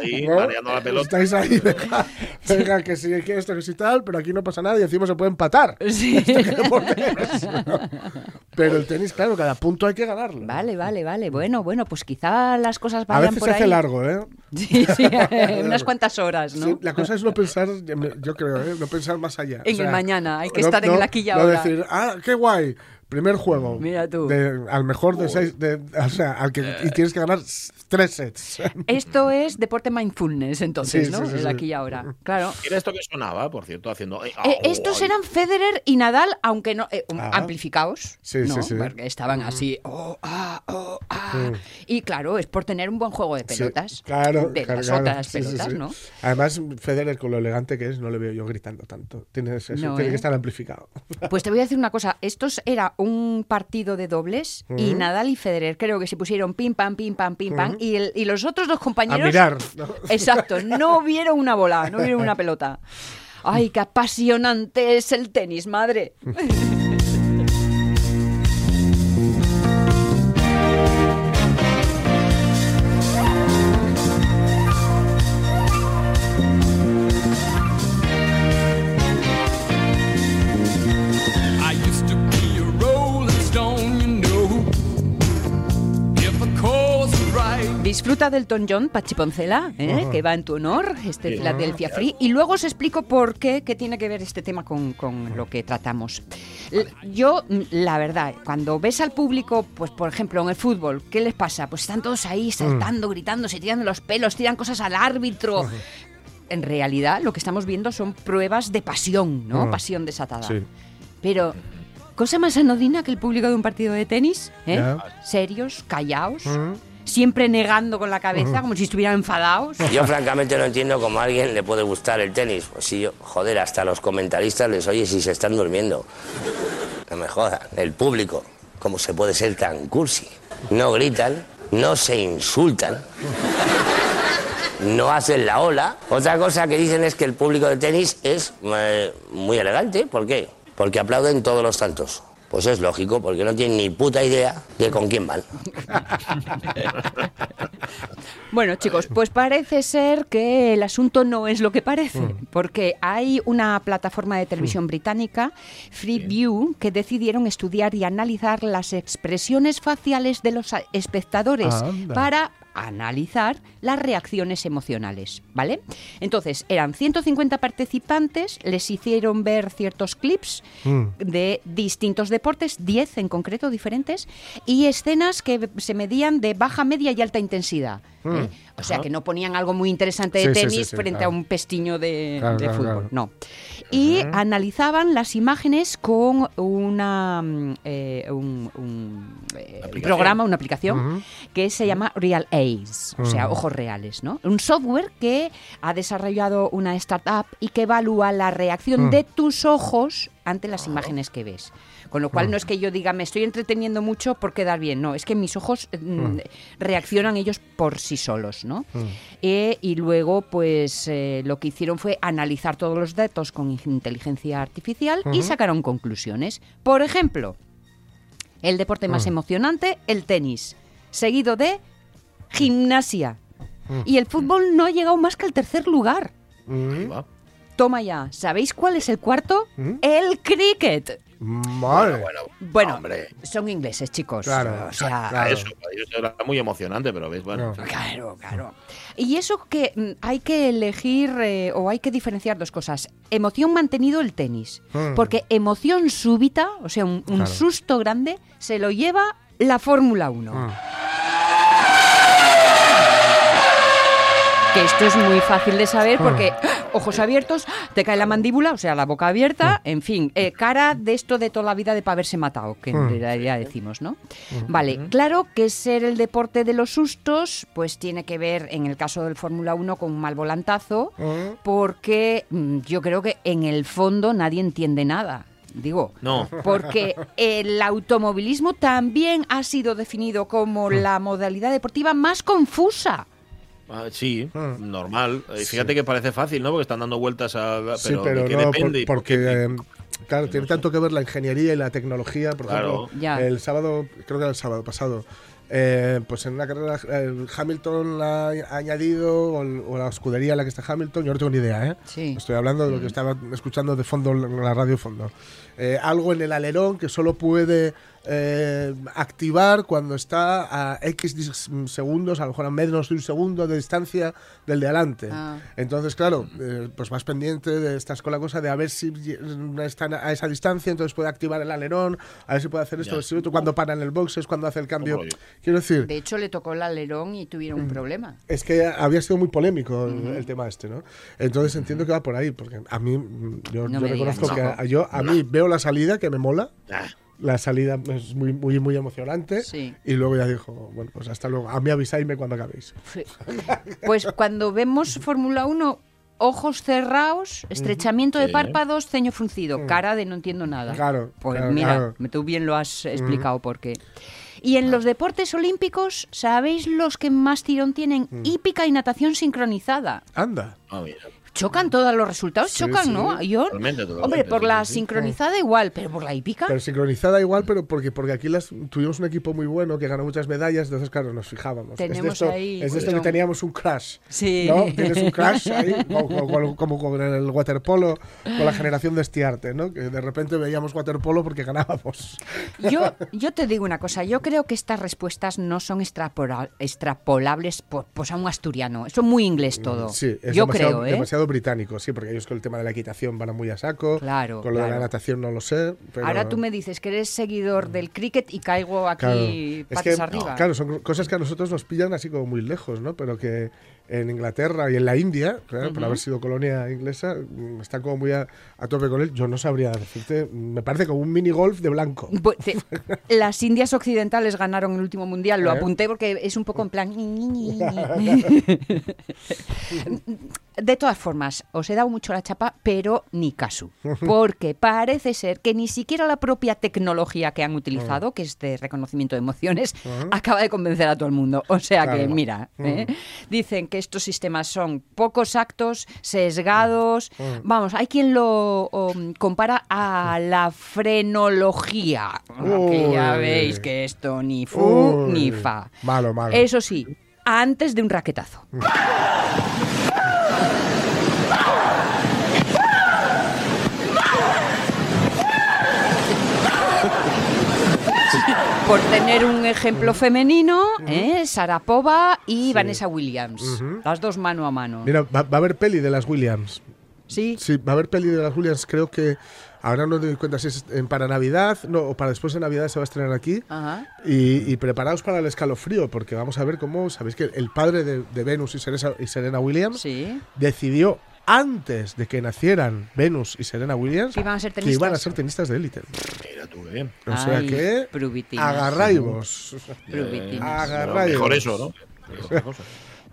Ahí, ¿no? mareando la pelota. Estáis ahí, venga, venga, que sí, que esto, que sí tal, pero aquí no pasa nada y encima se puede empatar. Sí. Pero el tenis, claro, cada punto hay que ganarlo. Vale, vale, vale. Bueno, bueno, pues quizá las cosas A vayan veces por se hace ahí. largo, ¿eh? Sí, sí, unas cuantas horas, ¿no? Sí, la cosa es no pensar, yo creo, ¿eh? no pensar más allá. En el mañana, hay que no- estar en no- el aquí y no ahora. decir, ah, qué guay, primer juego. Mira tú. de- al mejor de seis, de- o sea, al que, y tienes que ganar tres sets. Esto es deporte mindfulness, entonces, Sí, ¿no? sí, sí, el sí. aquí y ahora. Claro. Era esto que sonaba, por cierto, haciendo. eh, Eh, ah, estos ay. eran Federer y Nadal, aunque no eh, um, Ah. amplificados, Sí, ¿no? sí, sí. Porque estaban así, oh, ah, oh, ah. Mm. Y claro, es por tener un buen juego de Sí, pelotas. claro, de claro, las claro. otras Sí, sí, pelotas, sí. ¿no? Además, Federer, con lo elegante que es, no le veo yo gritando tanto. Tiene, eso, No, tiene ¿eh? que estar amplificado. Pues te voy a decir una cosa, estos era un partido de dobles y Ujú. Nadal y Federer creo que se pusieron pim pam pim pam pim pam. Y, el- y los otros dos A compañeros mirar. ¿no? Exacto, no vieron una bola, no vieron una pelota. Ay, qué apasionante es el tenis, madre. Disfruta del Ton John Pachiponcela, ¿eh? Ajá. que va en tu honor, este. Philadelphia Free. Y luego os explico por qué, qué tiene que ver este tema con, con lo que tratamos. Yo, mm, la verdad, cuando ves al público, pues por ejemplo en el fútbol, ¿qué les pasa? Pues están todos ahí saltando, gritando, se tiran los pelos, tiran cosas al árbitro. En realidad, lo que estamos viendo son pruebas de pasión, ¿no? Mm. Pasión desatada. Sí. Pero, cosa más anodina que el público de un partido de tenis, ¿eh? Serios, callados, Mm. Siempre negando con la cabeza, como si estuvieran enfadados. Yo francamente no entiendo cómo a alguien le puede gustar el tenis. Pues si yo, joder, hasta los comentaristas les oye si se están durmiendo. No me jodan, el público, ¿cómo se puede ser tan cursi? No gritan, no se insultan, no hacen la ola. Otra cosa que dicen es que el público de tenis es eh, muy elegante. ¿Por qué? Porque aplauden todos los tantos. Pues es lógico, porque no tienen ni puta idea de con quién van. Bueno, chicos, pues parece ser que el asunto no es lo que parece, porque hay una plataforma de televisión británica, Freeview, que decidieron estudiar y analizar las expresiones faciales de los espectadores para analizar las reacciones emocionales, ¿vale? Entonces, eran 150 participantes, les hicieron ver ciertos clips Mm. de distintos deportes, 10 en concreto diferentes, y escenas que se medían de baja, media y alta intensidad. ¿eh? O sea, que no ponían algo muy interesante de Mm. Sí, tenis sí, sí, frente claro. a un pestiño de, Claro, de claro, fútbol. claro. No. Y analizaban las imágenes con una, mm, eh, un, un, eh, programa, una aplicación, que se llama Real O sea, Ujú. ojos reales, ¿no? Un software que ha desarrollado una startup y que evalúa la reacción Mm. de tus ojos ante las imágenes que ves. Con lo cual no es que yo diga me estoy entreteniendo mucho por quedar bien, no, es que mis ojos mm, reaccionan ellos por sí solos, ¿no? Eh, y luego pues eh, lo que hicieron fue analizar todos los datos con inteligencia artificial y sacaron conclusiones. Por ejemplo, el deporte más emocionante, el tenis. seguido de gimnasia. Y el fútbol no ha llegado más que al tercer lugar. Mm. Va. Toma ya. ¿Sabéis cuál es el cuarto? ¿Mm? El cricket. Madre. Bueno, Hombre. son ingleses, chicos. Claro, o sea, claro. Eso, era muy emocionante, pero ves, bueno. No. Claro, claro. Y eso que mm, hay que elegir eh, o hay que diferenciar dos cosas. Emoción mantenido el tenis. Mm. Porque emoción súbita, o sea, un, un Claro. susto grande, se lo lleva la Fórmula 1. Mm. Que esto es muy fácil de saber porque ¡ah! ojos abiertos, te cae la mandíbula, o sea, la boca abierta, en fin, eh, cara de esto de toda la vida de para haberse matado, que en Mm. realidad decimos, ¿no? Vale, claro que ser el deporte de los sustos, pues tiene que ver, en el caso del Fórmula 1, con un mal volantazo, porque mm, yo creo que en el fondo nadie entiende nada. Digo, No. porque el automovilismo también ha sido definido como la modalidad deportiva más confusa. Ah, sí, Mm. normal. Eh, Fíjate que parece fácil, ¿no? Porque están dando vueltas a. Pero, sí, pero ¿de qué no, porque, qué? eh, claro, tiene tanto que ver la ingeniería y la tecnología. Por Claro. ejemplo, Ya. el sábado, creo que era el sábado pasado, eh, pues en una carrera eh, Hamilton la ha añadido, o, el- o la escudería en la que está Hamilton, yo no tengo ni idea, ¿eh? Sí. Estoy hablando de lo que estaba escuchando de fondo en la radio de fondo. Eh, algo en el alerón que solo puede eh, activar cuando está a X segundos, a lo mejor a menos de un segundo de distancia del de adelante. Ah. Entonces, claro, eh, pues más pendiente de estás con la cosa de a ver si están a esa distancia, entonces puede activar el alerón, a ver si puede hacer esto, Ya. a ver si otro, cuando para en el box es cuando hace el cambio. Quiero decir, De hecho, le tocó el alerón y tuvieron un problema. es que había sido muy polémico el, el tema este, ¿no? Entonces entiendo que va por ahí, porque a mí, mm, yo, No yo me reconozco digas, que no. a, yo, a mí veo la salida que me mola, Ah, la salida es muy, muy, muy emocionante, Sí. y luego ya dijo, bueno, pues hasta luego, a mí avisadme cuando acabéis. Sí. Pues cuando vemos Fórmula 1, ojos cerrados, estrechamiento de Sí. párpados, ceño fruncido, cara de no entiendo nada. Mm. Claro, Pues claro, mira, claro. tú bien lo has explicado por qué. Y en los deportes olímpicos, ¿sabéis los que más tirón tienen? Mm. Hípica y natación sincronizada. Anda. ah, mira. Chocan todos los resultados, Sí, chocan, sí. ¿no? Yo, hombre, por la sincronizada igual, pero por la hípica. Pero sincronizada igual, pero porque, porque aquí las, tuvimos un equipo muy bueno que ganó muchas medallas, entonces claro, nos fijábamos. es de Tenemos esto, ahí es de esto que teníamos un crash. Sí. ¿no? Tienes un crash ahí, como, con el waterpolo, con la generación de Estiarte, ¿no? Que de repente veíamos waterpolo porque ganábamos. Yo, yo te digo una cosa, yo creo que estas respuestas no son extrapola- extrapolables pues a un asturiano. Eso es muy inglés todo. Mm, Sí, es yo demasiado, creo, ¿eh? demasiado británico, sí, porque ellos con el tema de la equitación van muy a saco. Claro, Con lo de la natación no lo sé. Pero Ahora tú me dices que eres seguidor del cricket y caigo aquí Claro. Es patas que, arriba. claro, son cosas que a nosotros nos pillan así como muy lejos, ¿no? Pero que en Inglaterra y en la India, claro, por haber sido colonia inglesa, mm, están como muy a, a tope con él. Yo no sabría decirte, me parece como un mini golf de blanco. Te- las Indias Occidentales ganaron el último mundial, lo ¿Eh? apunté porque es un poco en plan... De todas formas, os he dado mucho la chapa, pero ni caso. Porque parece ser que ni siquiera la propia tecnología que han Ah. utilizado, que es de reconocimiento de emociones, acaba de convencer a todo el mundo. O sea que, mira, ¿eh? Mm. dicen que estos sistemas son poco exactos, sesgados. Vamos, hay quien lo um, compara a la frenología. Que ya veis que esto ni fu Uy. ni fa. Malo, malo. Eso sí, antes de un raquetazo. Por tener un ejemplo femenino, ¿eh? Sarapova y Vanessa Williams. Las dos mano a mano. Mira, va, va a haber peli de las Williams. Sí. Sí, va a haber peli de las Williams, creo que ahora no doy cuenta si es para Navidad no, o para después de Navidad se va a estrenar aquí. Ajá. Y, y preparaos para el escalofrío, porque vamos a ver cómo, sabéis que el padre de, de Venus y Serena, y Serena Williams Sí. decidió antes de que nacieran Venus y Serena Williams Que iban a ser que iban a tenistas. ser tenistas de élite. Mira tú, bien. O sea Ay, que pruvitinas. agarraivos. Pruvitinas. Agarraivos. Mejor eso, ¿no? Cosa.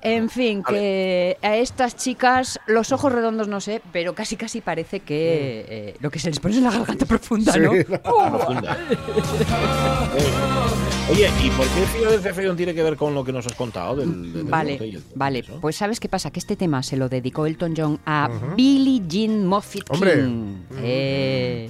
En fin, que a estas chicas los ojos redondos no sé, pero casi casi parece que eh, lo que se les pone es la garganta profunda, Sí, ¿no? no. ¡Oh! Profunda. Oye, ¿y por qué Philadelphia Freedom tiene que ver con lo que nos has contado del, del Vale, vale. eso? Pues ¿sabes qué pasa? Que este tema se lo dedicó Elton John a Billie Jean Moffitt Hombre. Eh,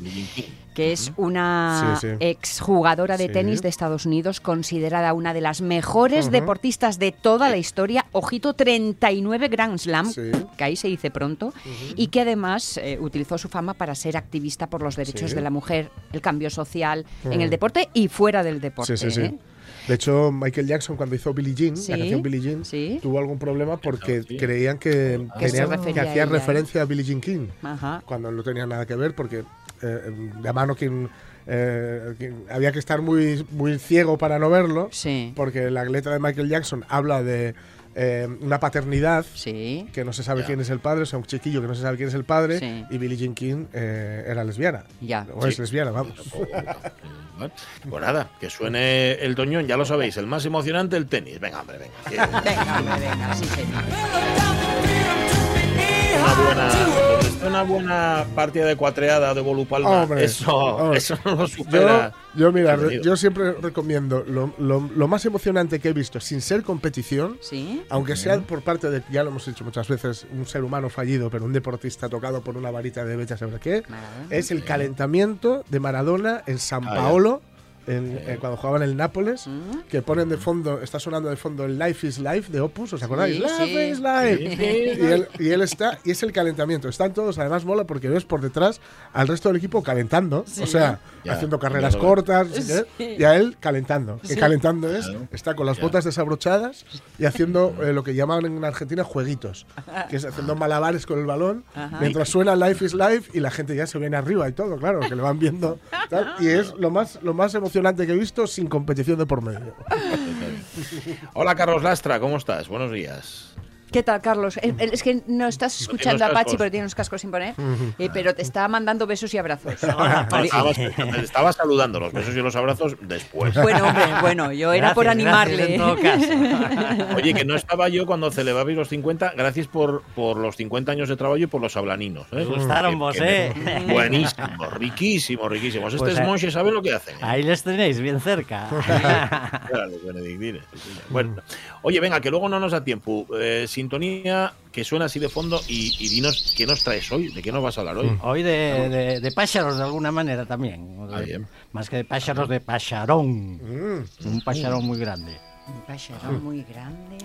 que es una Sí, sí. exjugadora de Sí. tenis de Estados Unidos, considerada una de las mejores deportistas de toda la historia. Ojito, 39 Grand Slam, Sí. que ahí se dice pronto, y que además eh, utilizó su fama para ser activista por los derechos Sí. de la mujer, el cambio social en Mm. el deporte y fuera del deporte. Sí, sí, sí. ¿eh? De hecho, Michael Jackson cuando hizo Billie Jean, Sí, la canción Billie Jean, sí. tuvo algún problema porque creían que, tenían- hacía ella. referencia a Billie Jean King, Ajá. cuando no tenía nada que ver porque eh, de a mano quien, eh, quien- había que estar muy, muy ciego para no verlo, Sí. porque la letra de Michael Jackson habla de eh, una paternidad Sí. que no se sabe quién es el padre, o sea, un chiquillo que no se sabe quién es el padre, Sí. y Billie Jean King eh, era lesbiana. Ya. O es lesbiana, vamos. Bueno, Pues nada, que suene el toñón, ya lo sabéis, el más emocionante, el tenis. Venga, hombre, venga. que Venga, hombre, venga, sí, señor. Una buena, una buena partida de cuatreada de Volupalma, Hombre, eso, hombre. eso no lo Yo, supera. yo, mira, re- yo siempre recomiendo lo, lo- lo más emocionante que he visto, sin ser competición, Sí. aunque sea por parte de, ya lo hemos dicho muchas veces, un ser humano fallido, pero un deportista tocado por una varita de beta, saber qué, es el calentamiento de Maradona en San Ah, en- eh, cuando jugaban en el Nápoles, que ponen de fondo, está sonando de fondo el Life is Life de Opus, ¿os acordáis? Sí, Life sí. is Life. Sí. Y, él, y él está, y es el calentamiento. Están todos, además mola porque ves por detrás al resto del equipo calentando, o sea, Ya, haciendo carreras lo cortas, qué, y a él calentando. Que calentando es, Claro. está con las Ya. botas desabrochadas y haciendo eh, lo que llaman en Argentina jueguitos, que es haciendo malabares con el balón, Ajá. mientras suena Life is Life y la gente ya se viene arriba y todo, claro, que le van viendo. tal, y es lo más, lo más emocionante que he visto sin competición de por medio. Hola, Carlos Lastra, ¿cómo estás? Buenos días. ¿Qué tal, Carlos? Eh, Es que no estás escuchando a. Pachi, pero tiene unos cascos sin poner. eh, pero te está mandando besos y abrazos. Estaba, te estaba saludando los besos y los abrazos después. Bueno, hombre, bueno, yo era por Gracias, animarle. en todo caso. Oye, que no estaba yo cuando celebrabais los 50, gracias por, por los 50 años de trabajo y por los hablaninos. ¿eh? Gustaron vos, eh. me- Buenísimo, riquísimo, riquísimos. Pues, Estos eh, monjes saben lo que hacen. ¿eh? Ahí les tenéis, bien cerca. Claro. Bueno, oye, venga, que luego no nos da tiempo. Eh, sintonía que suena así de fondo y, y dinos qué nos traes hoy, de qué nos vas a hablar hoy. Hoy de, de- de pájaros de alguna manera también. Ah, bien. Más que de pájaros, de pacharón. Mm. Un pacharón muy grande. Un pacharón muy grande.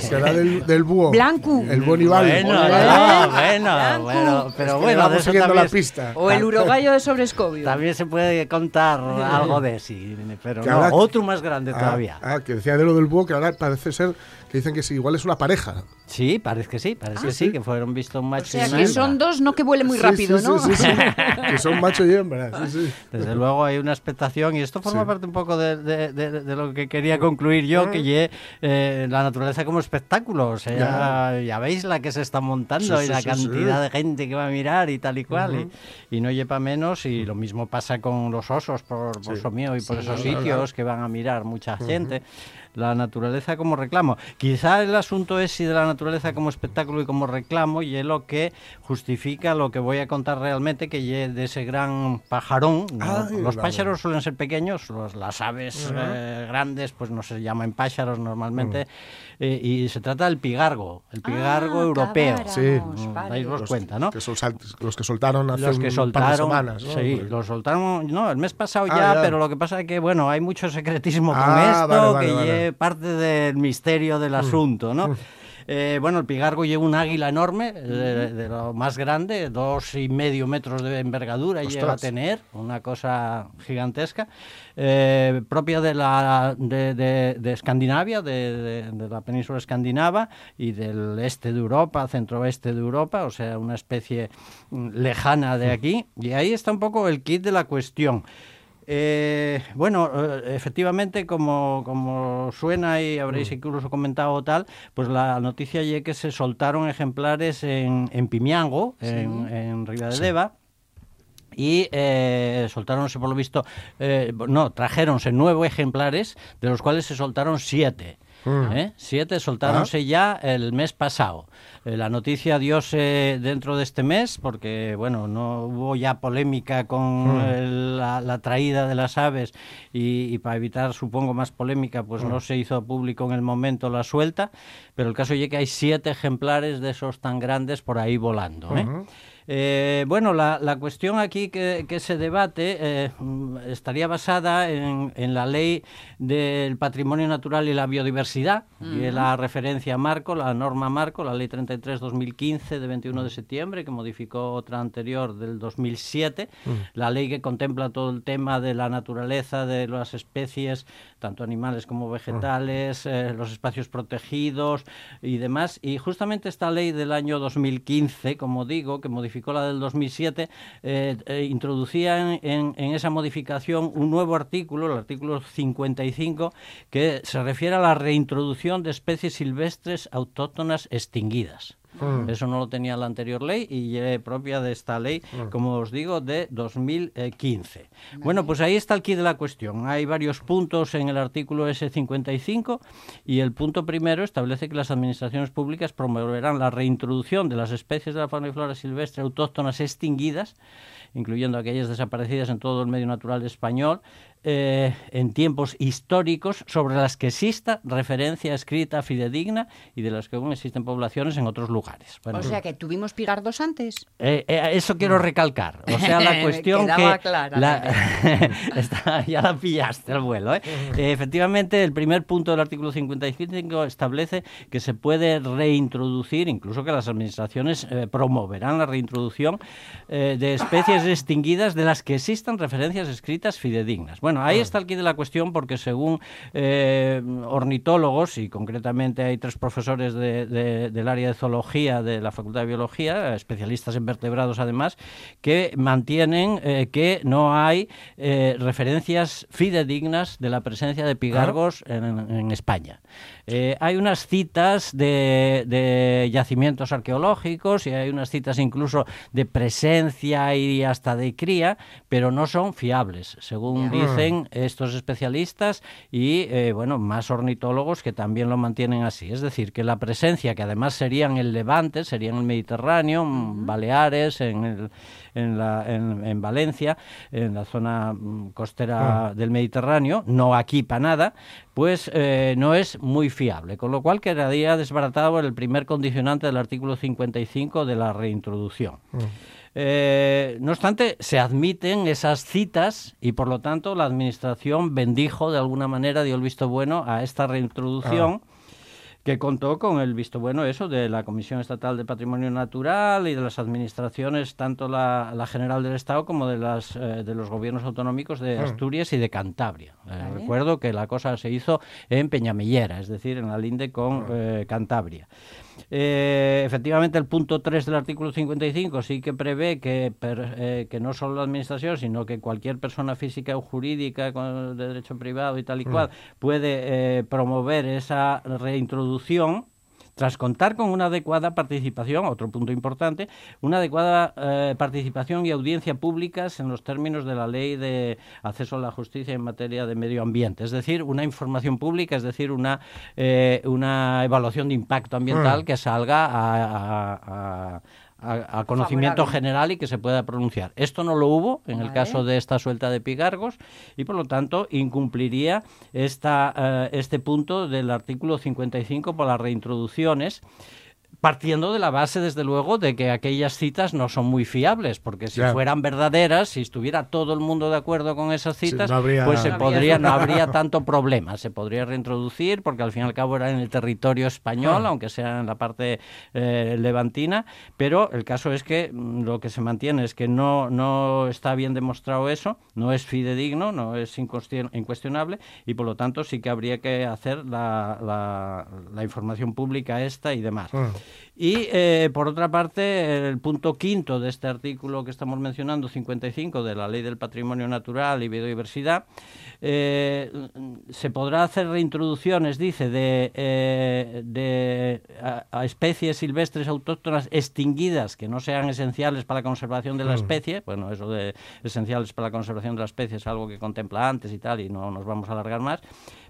Será del, del búho. Blanco. El Bonival. Bueno, bueno, Es pero que bueno, de eso también, la pista. O el urogallo de Sobrescobio. también se puede contar algo de sí, pero Que no, ahora- otro más grande Ah, todavía. Ah, que decía de lo del búho, que ahora parece ser que dicen que sí, igual es una pareja. Sí, parece que sí, parece que sí, que fueron vistos un O macho y sea, una que hembra. son dos, no que vuele muy Sí, rápido, sí, ¿no? Sí, sí, sí. que son macho y hembra. Sí, sí. Desde luego hay una expectación y esto forma Sí. parte un poco de, de- de- de lo que quería concluir yo, que ye, eh, la naturaleza como espectáculo. O sea, ya, ya veis la que se está montando Sí, y sí, la sí, cantidad sí. de gente que va a mirar y tal y cual. y, y no lleva menos y lo mismo pasa con los osos por, por Sí. eso mío y por Sí. esos Claro, sitios claro. que van a mirar mucha gente. La naturaleza como reclamo. Quizá el asunto es si de la naturaleza como espectáculo y como reclamo y es lo que justifica lo que voy a contar realmente, que ye de ese gran pajarón. ¿no? Ay, los vale. pájaros suelen ser pequeños, los- las aves eh, grandes pues no se llaman pájaros normalmente, eh, y se trata del pigargo, el pigargo Ah, europeo. Sí. Mm, vale. Los cuenta, ¿no? Que son sal- los que soltaron hace Los que un soltaron, par de semanas. ¿no? sí, los soltaron, no, el mes pasado Ah, ya, ya. pero lo que pasa es que, bueno, hay mucho secretismo con Ah, esto, vale, vale, que ye parte del misterio del asunto, ¿no? Eh, bueno, el pigargo lleva un águila enorme, eh, de, de lo más grande, dos y medio metros de envergadura llega a Ostras. tener, una cosa gigantesca, eh, propia de, la, de, de- de Escandinavia, de la península escandinava y del este de Europa, centroeste de Europa, o sea, una especie mm, lejana de aquí. Y ahí está un poco el kit de la cuestión. Eh, bueno, eh, efectivamente, como, como suena y habréis incluso comentado tal, pues la noticia ya que se soltaron ejemplares en, en Pimiango, en, en Ribadedeva. Y eh, soltaronse, por lo visto, eh, no, trajéronse nueve ejemplares, de los cuales se soltaron siete. ¿Eh? Siete soltáronse ya el mes pasado. Eh, la noticia diose dentro de este mes, porque bueno, no hubo ya polémica con el- la, la traída de las aves y, y para evitar, supongo, más polémica, pues no se hizo público en el momento la suelta. Pero el caso es que hay siete ejemplares de esos tan grandes por ahí volando. ¿eh? Eh, bueno, la, la cuestión aquí que, que se debate eh, estaría basada en, en la ley del patrimonio natural y la biodiversidad, y es la referencia marco, la norma marco, la ley 33-2015 de 21 de septiembre, que modificó otra anterior del 2007, la ley que contempla todo el tema de la naturaleza, de las especies, tanto animales como vegetales, eh, los espacios protegidos y demás. Y justamente esta ley del año 2015, como digo, que modificó la del 2007, eh, eh, introducía en, en- en esa modificación un nuevo artículo, el artículo 55, que se refiere a la reintroducción de especies silvestres autóctonas extinguidas. Mm. Eso no lo tenía la anterior ley y es propia de esta ley, como os digo, de 2015. Bueno, pues ahí está el quid de la cuestión. Hay varios puntos en el artículo S55 y el punto primero establece que las administraciones públicas promoverán la reintroducción de las especies de la fauna y flora silvestre autóctonas extinguidas, incluyendo aquellas desaparecidas en todo el medio natural español, eh, en tiempos históricos sobre las que exista referencia escrita fidedigna y de las que aún existen poblaciones en otros lugares. Bueno, O sea que tuvimos pigardos antes. eh, eh, eso quiero recalcar. O sea, la cuestión que... clara la- Está- ya la pillaste el vuelo. ¿eh? Eh, efectivamente, el primer punto del artículo 55 establece que se puede reintroducir, incluso que las administraciones eh, promoverán la reintroducción eh, de especies extinguidas de las que existan referencias escritas fidedignas. Bueno, ahí está el quid de la cuestión porque según eh, ornitólogos, y concretamente hay tres profesores de- de- del área de zoología de la Facultad de Biología, especialistas en vertebrados además, que mantienen eh, que no hay eh, referencias fidedignas de la presencia de pigargos en, en España. Eh, hay unas citas de, de yacimientos arqueológicos y hay unas citas incluso de presencia y hasta de cría, pero no son fiables, según dicen estos especialistas y eh, bueno más ornitólogos que también lo mantienen así. Es decir, que la presencia, que además sería en el Levante, sería en el Mediterráneo, en Baleares, en, el- en, la- en- en Valencia, en la zona mm, costera del Mediterráneo, no aquí para nada, pues eh, no es muy fiable. Con lo cual quedaría desbaratado el primer condicionante del artículo 55 de la reintroducción. Eh, no obstante, se admiten esas citas y por lo tanto la Administración bendijo de alguna manera, dio el visto bueno a esta reintroducción. Que contó con el visto bueno eso de la Comisión Estatal de Patrimonio Natural y de las administraciones, tanto la, la General del Estado como de, las, eh, de los gobiernos autonómicos de Mm. Asturias y de Cantabria. Eh, Vale. Recuerdo que la cosa se hizo en Peñamellera, es decir, en la linde con eh, Cantabria. Eh, efectivamente, el punto 3 del artículo 55 sí que prevé que, per- eh, que no solo la Administración, sino que cualquier persona física o jurídica con de derecho privado y tal y Mm. cual puede eh, promover esa reintroducción tras contar con una adecuada participación, otro punto importante, una adecuada eh, participación y audiencia públicas en los términos de la ley de acceso a la justicia en materia de medio ambiente, es decir, una información pública, es decir, una, eh, una evaluación de impacto ambiental Mm. que salga a, a- a- a- a conocimiento Favorable. general y que se pueda pronunciar. Esto no lo hubo en el caso de esta suelta de pigargos y por lo tanto incumpliría esta, eh, este punto del artículo 55 por las reintroducciones. Partiendo de la base, desde luego, de que aquellas citas no son muy fiables, porque si fueran verdaderas, si estuviera todo el mundo de acuerdo con esas Sí, citas, no habría- pues se No habría- podría, no habría tanto problema. Se podría reintroducir, porque al fin y al cabo era en el territorio español, Ah. aunque sea en la parte eh, levantina, pero el caso es que mm, lo que se mantiene es que no, no está bien demostrado eso, no es fidedigno, no es incuestion- incuestionable, y por lo tanto sí que habría que hacer la, la- la información pública esta y demás. Ah. Y eh, por otra parte, el punto quinto de este artículo que estamos mencionando, 55, de la Ley del Patrimonio Natural y Biodiversidad, eh, se podrá hacer reintroducciones, dice, de, eh, de a, a especies silvestres autóctonas extinguidas que no sean esenciales para la conservación de la Mm. especie. Bueno, eso de esenciales para la conservación de la especie es algo que contempla antes y tal, y no nos vamos a alargar más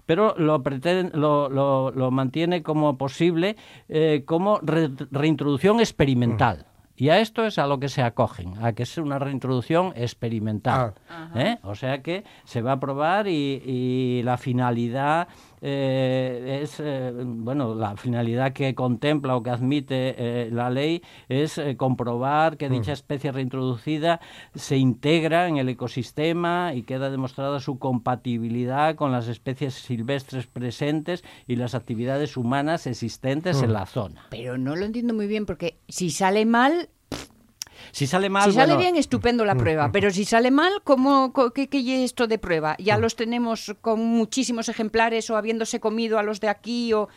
pero lo, pretende- lo, lo- lo mantiene como posible eh, como re- reintroducción experimental. Y a esto es a lo que se acogen, a que es una reintroducción experimental. ¿eh? O sea que se va a probar y, y la finalidad eh, es, eh, bueno, la finalidad que contempla o que admite eh, la ley es eh, comprobar que dicha especie reintroducida se integra en el ecosistema y queda demostrada su compatibilidad con las especies silvestres presentes y las actividades humanas existentes en la zona. Pero no lo entiendo muy bien porque si sale mal, Si sale mal, si sale bien, estupendo la prueba. Pero si sale mal, ¿cómo, qué, qué es esto de prueba? ¿Ya los tenemos con muchísimos ejemplares o habiéndose comido a los de aquí? o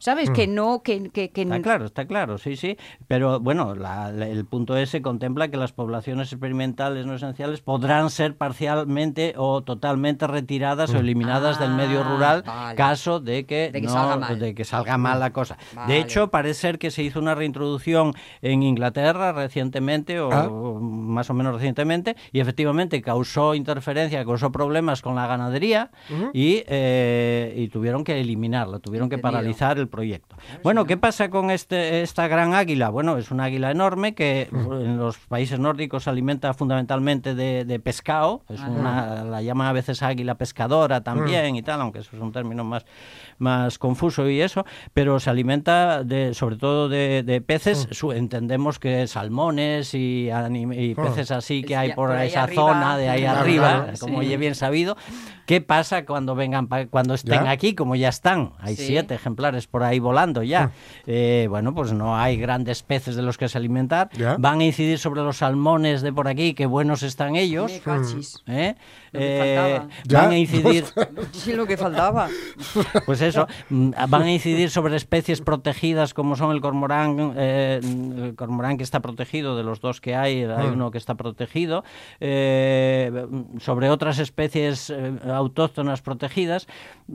¿Sabes? Que no, que, que, que Está claro, está claro, sí, sí. Pero bueno, la- la- el punto S contempla que las poblaciones experimentales no esenciales podrán ser parcialmente o totalmente retiradas o eliminadas del medio Ah, rural vale. caso de que, De que no- salga mal. de que salga mal la cosa. Vale. De hecho, parece ser que se hizo una reintroducción en Inglaterra recientemente o, Ah. o más o menos recientemente y efectivamente causó interferencia, causó problemas con la ganadería y, eh, y tuvieron que eliminarlo, tuvieron que paralizar el proyecto. Bueno, ¿qué pasa con este, esta gran águila? Bueno, es una águila enorme que en los países nórdicos se alimenta fundamentalmente de, de pescado, es una, la llaman a veces águila pescadora también y tal, aunque eso es un término más, más confuso y eso, pero se alimenta de, sobre todo de, de peces, su- entendemos que salmones y, y peces así que hay por, esa arriba. zona de ahí Claro, arriba, claro. como Sí. ya bien sabido. ¿Qué pasa cuando vengan cuando estén Ya. aquí, como ya están? Hay Sí. siete ejemplares por ahí volando ya. Eh, bueno, pues no hay grandes peces de los que se alimentar. Ya. Van a incidir sobre los salmones de por aquí, que buenos están ellos. Me cachis. ¿eh? Lo que Eh, van a incidir, Sí, lo que faltaba. pues eso, mm, van a incidir sobre especies protegidas como son el cormorán, eh, el cormorán que está protegido, de los dos que hay, hay uno que está protegido, eh, sobre otras especies eh, autóctonas protegidas,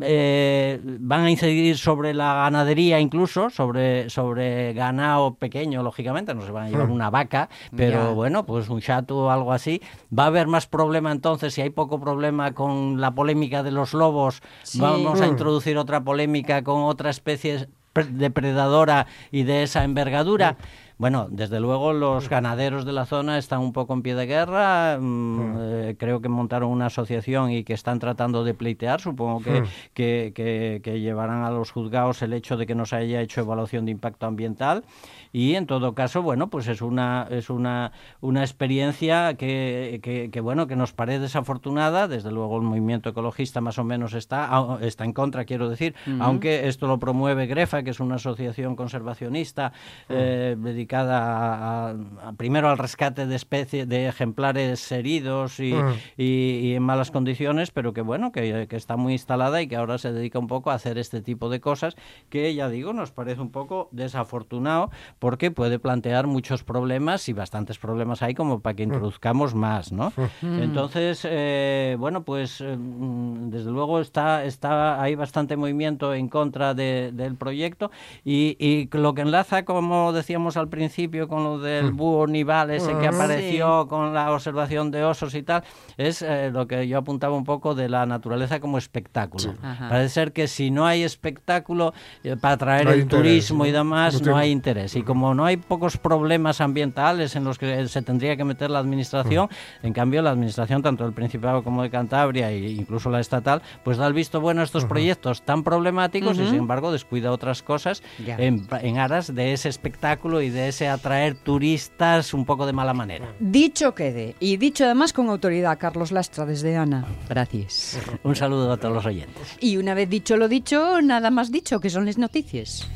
eh, van a incidir sobre la ganadería incluso, sobre, sobre ganado pequeño, lógicamente, no se van a llevar una vaca, pero Ya. bueno, pues un chato o algo así. Va a haber más problema entonces, si hay poco problema con la polémica de los lobos, Sí. vamos a introducir otra polémica con otra especie pre- depredadora y de esa envergadura. Bueno, desde luego los ganaderos de la zona están un poco en pie de guerra. mm, eh, creo que montaron una asociación y que están tratando de pleitear. Supongo que, que, que- que llevarán a los juzgados el hecho de que no se haya hecho evaluación de impacto ambiental. Y en todo caso, bueno, pues es una, es una, una experiencia que, que- bueno, que nos parece desafortunada. Desde luego el movimiento ecologista más o menos está, está en contra, quiero decir, aunque esto lo promueve Grefa, que es una asociación conservacionista eh, dedicada a, a- primero al rescate de especies, de ejemplares heridos y, y- y en malas condiciones, pero que bueno, que, que está muy instalada y que ahora se dedica un poco a hacer este tipo de cosas que ya digo, nos parece un poco desafortunado porque puede plantear muchos problemas y bastantes problemas hay como para que introduzcamos más, ¿no? Entonces, eh, bueno, pues mm, desde luego está, está hay bastante movimiento en contra de- del proyecto y, y lo que enlaza, como decíamos al principio, con lo del búho nival ese que apareció con la observación de osos y tal, es eh, lo que yo apuntaba un poco de la naturaleza como espectáculo. Ajá. Parece ser que si no hay espectáculo eh, para atraer No el interés, turismo y demás, No hay interés. Y como no hay pocos problemas ambientales en los que se tendría que meter la administración, en cambio la administración, tanto del Principado como de Cantabria e incluso la estatal, pues da el visto bueno a estos proyectos tan problemáticos y sin embargo descuida otras cosas en, en aras de ese espectáculo y de ese atraer turistas un poco de mala manera. Dicho quede. Y dicho además con autoridad, Carlos Lastra, desde Ana. Gracias. Un saludo a todos los oyentes. Y una vez dicho lo dicho, nada más dicho, que son las noticias.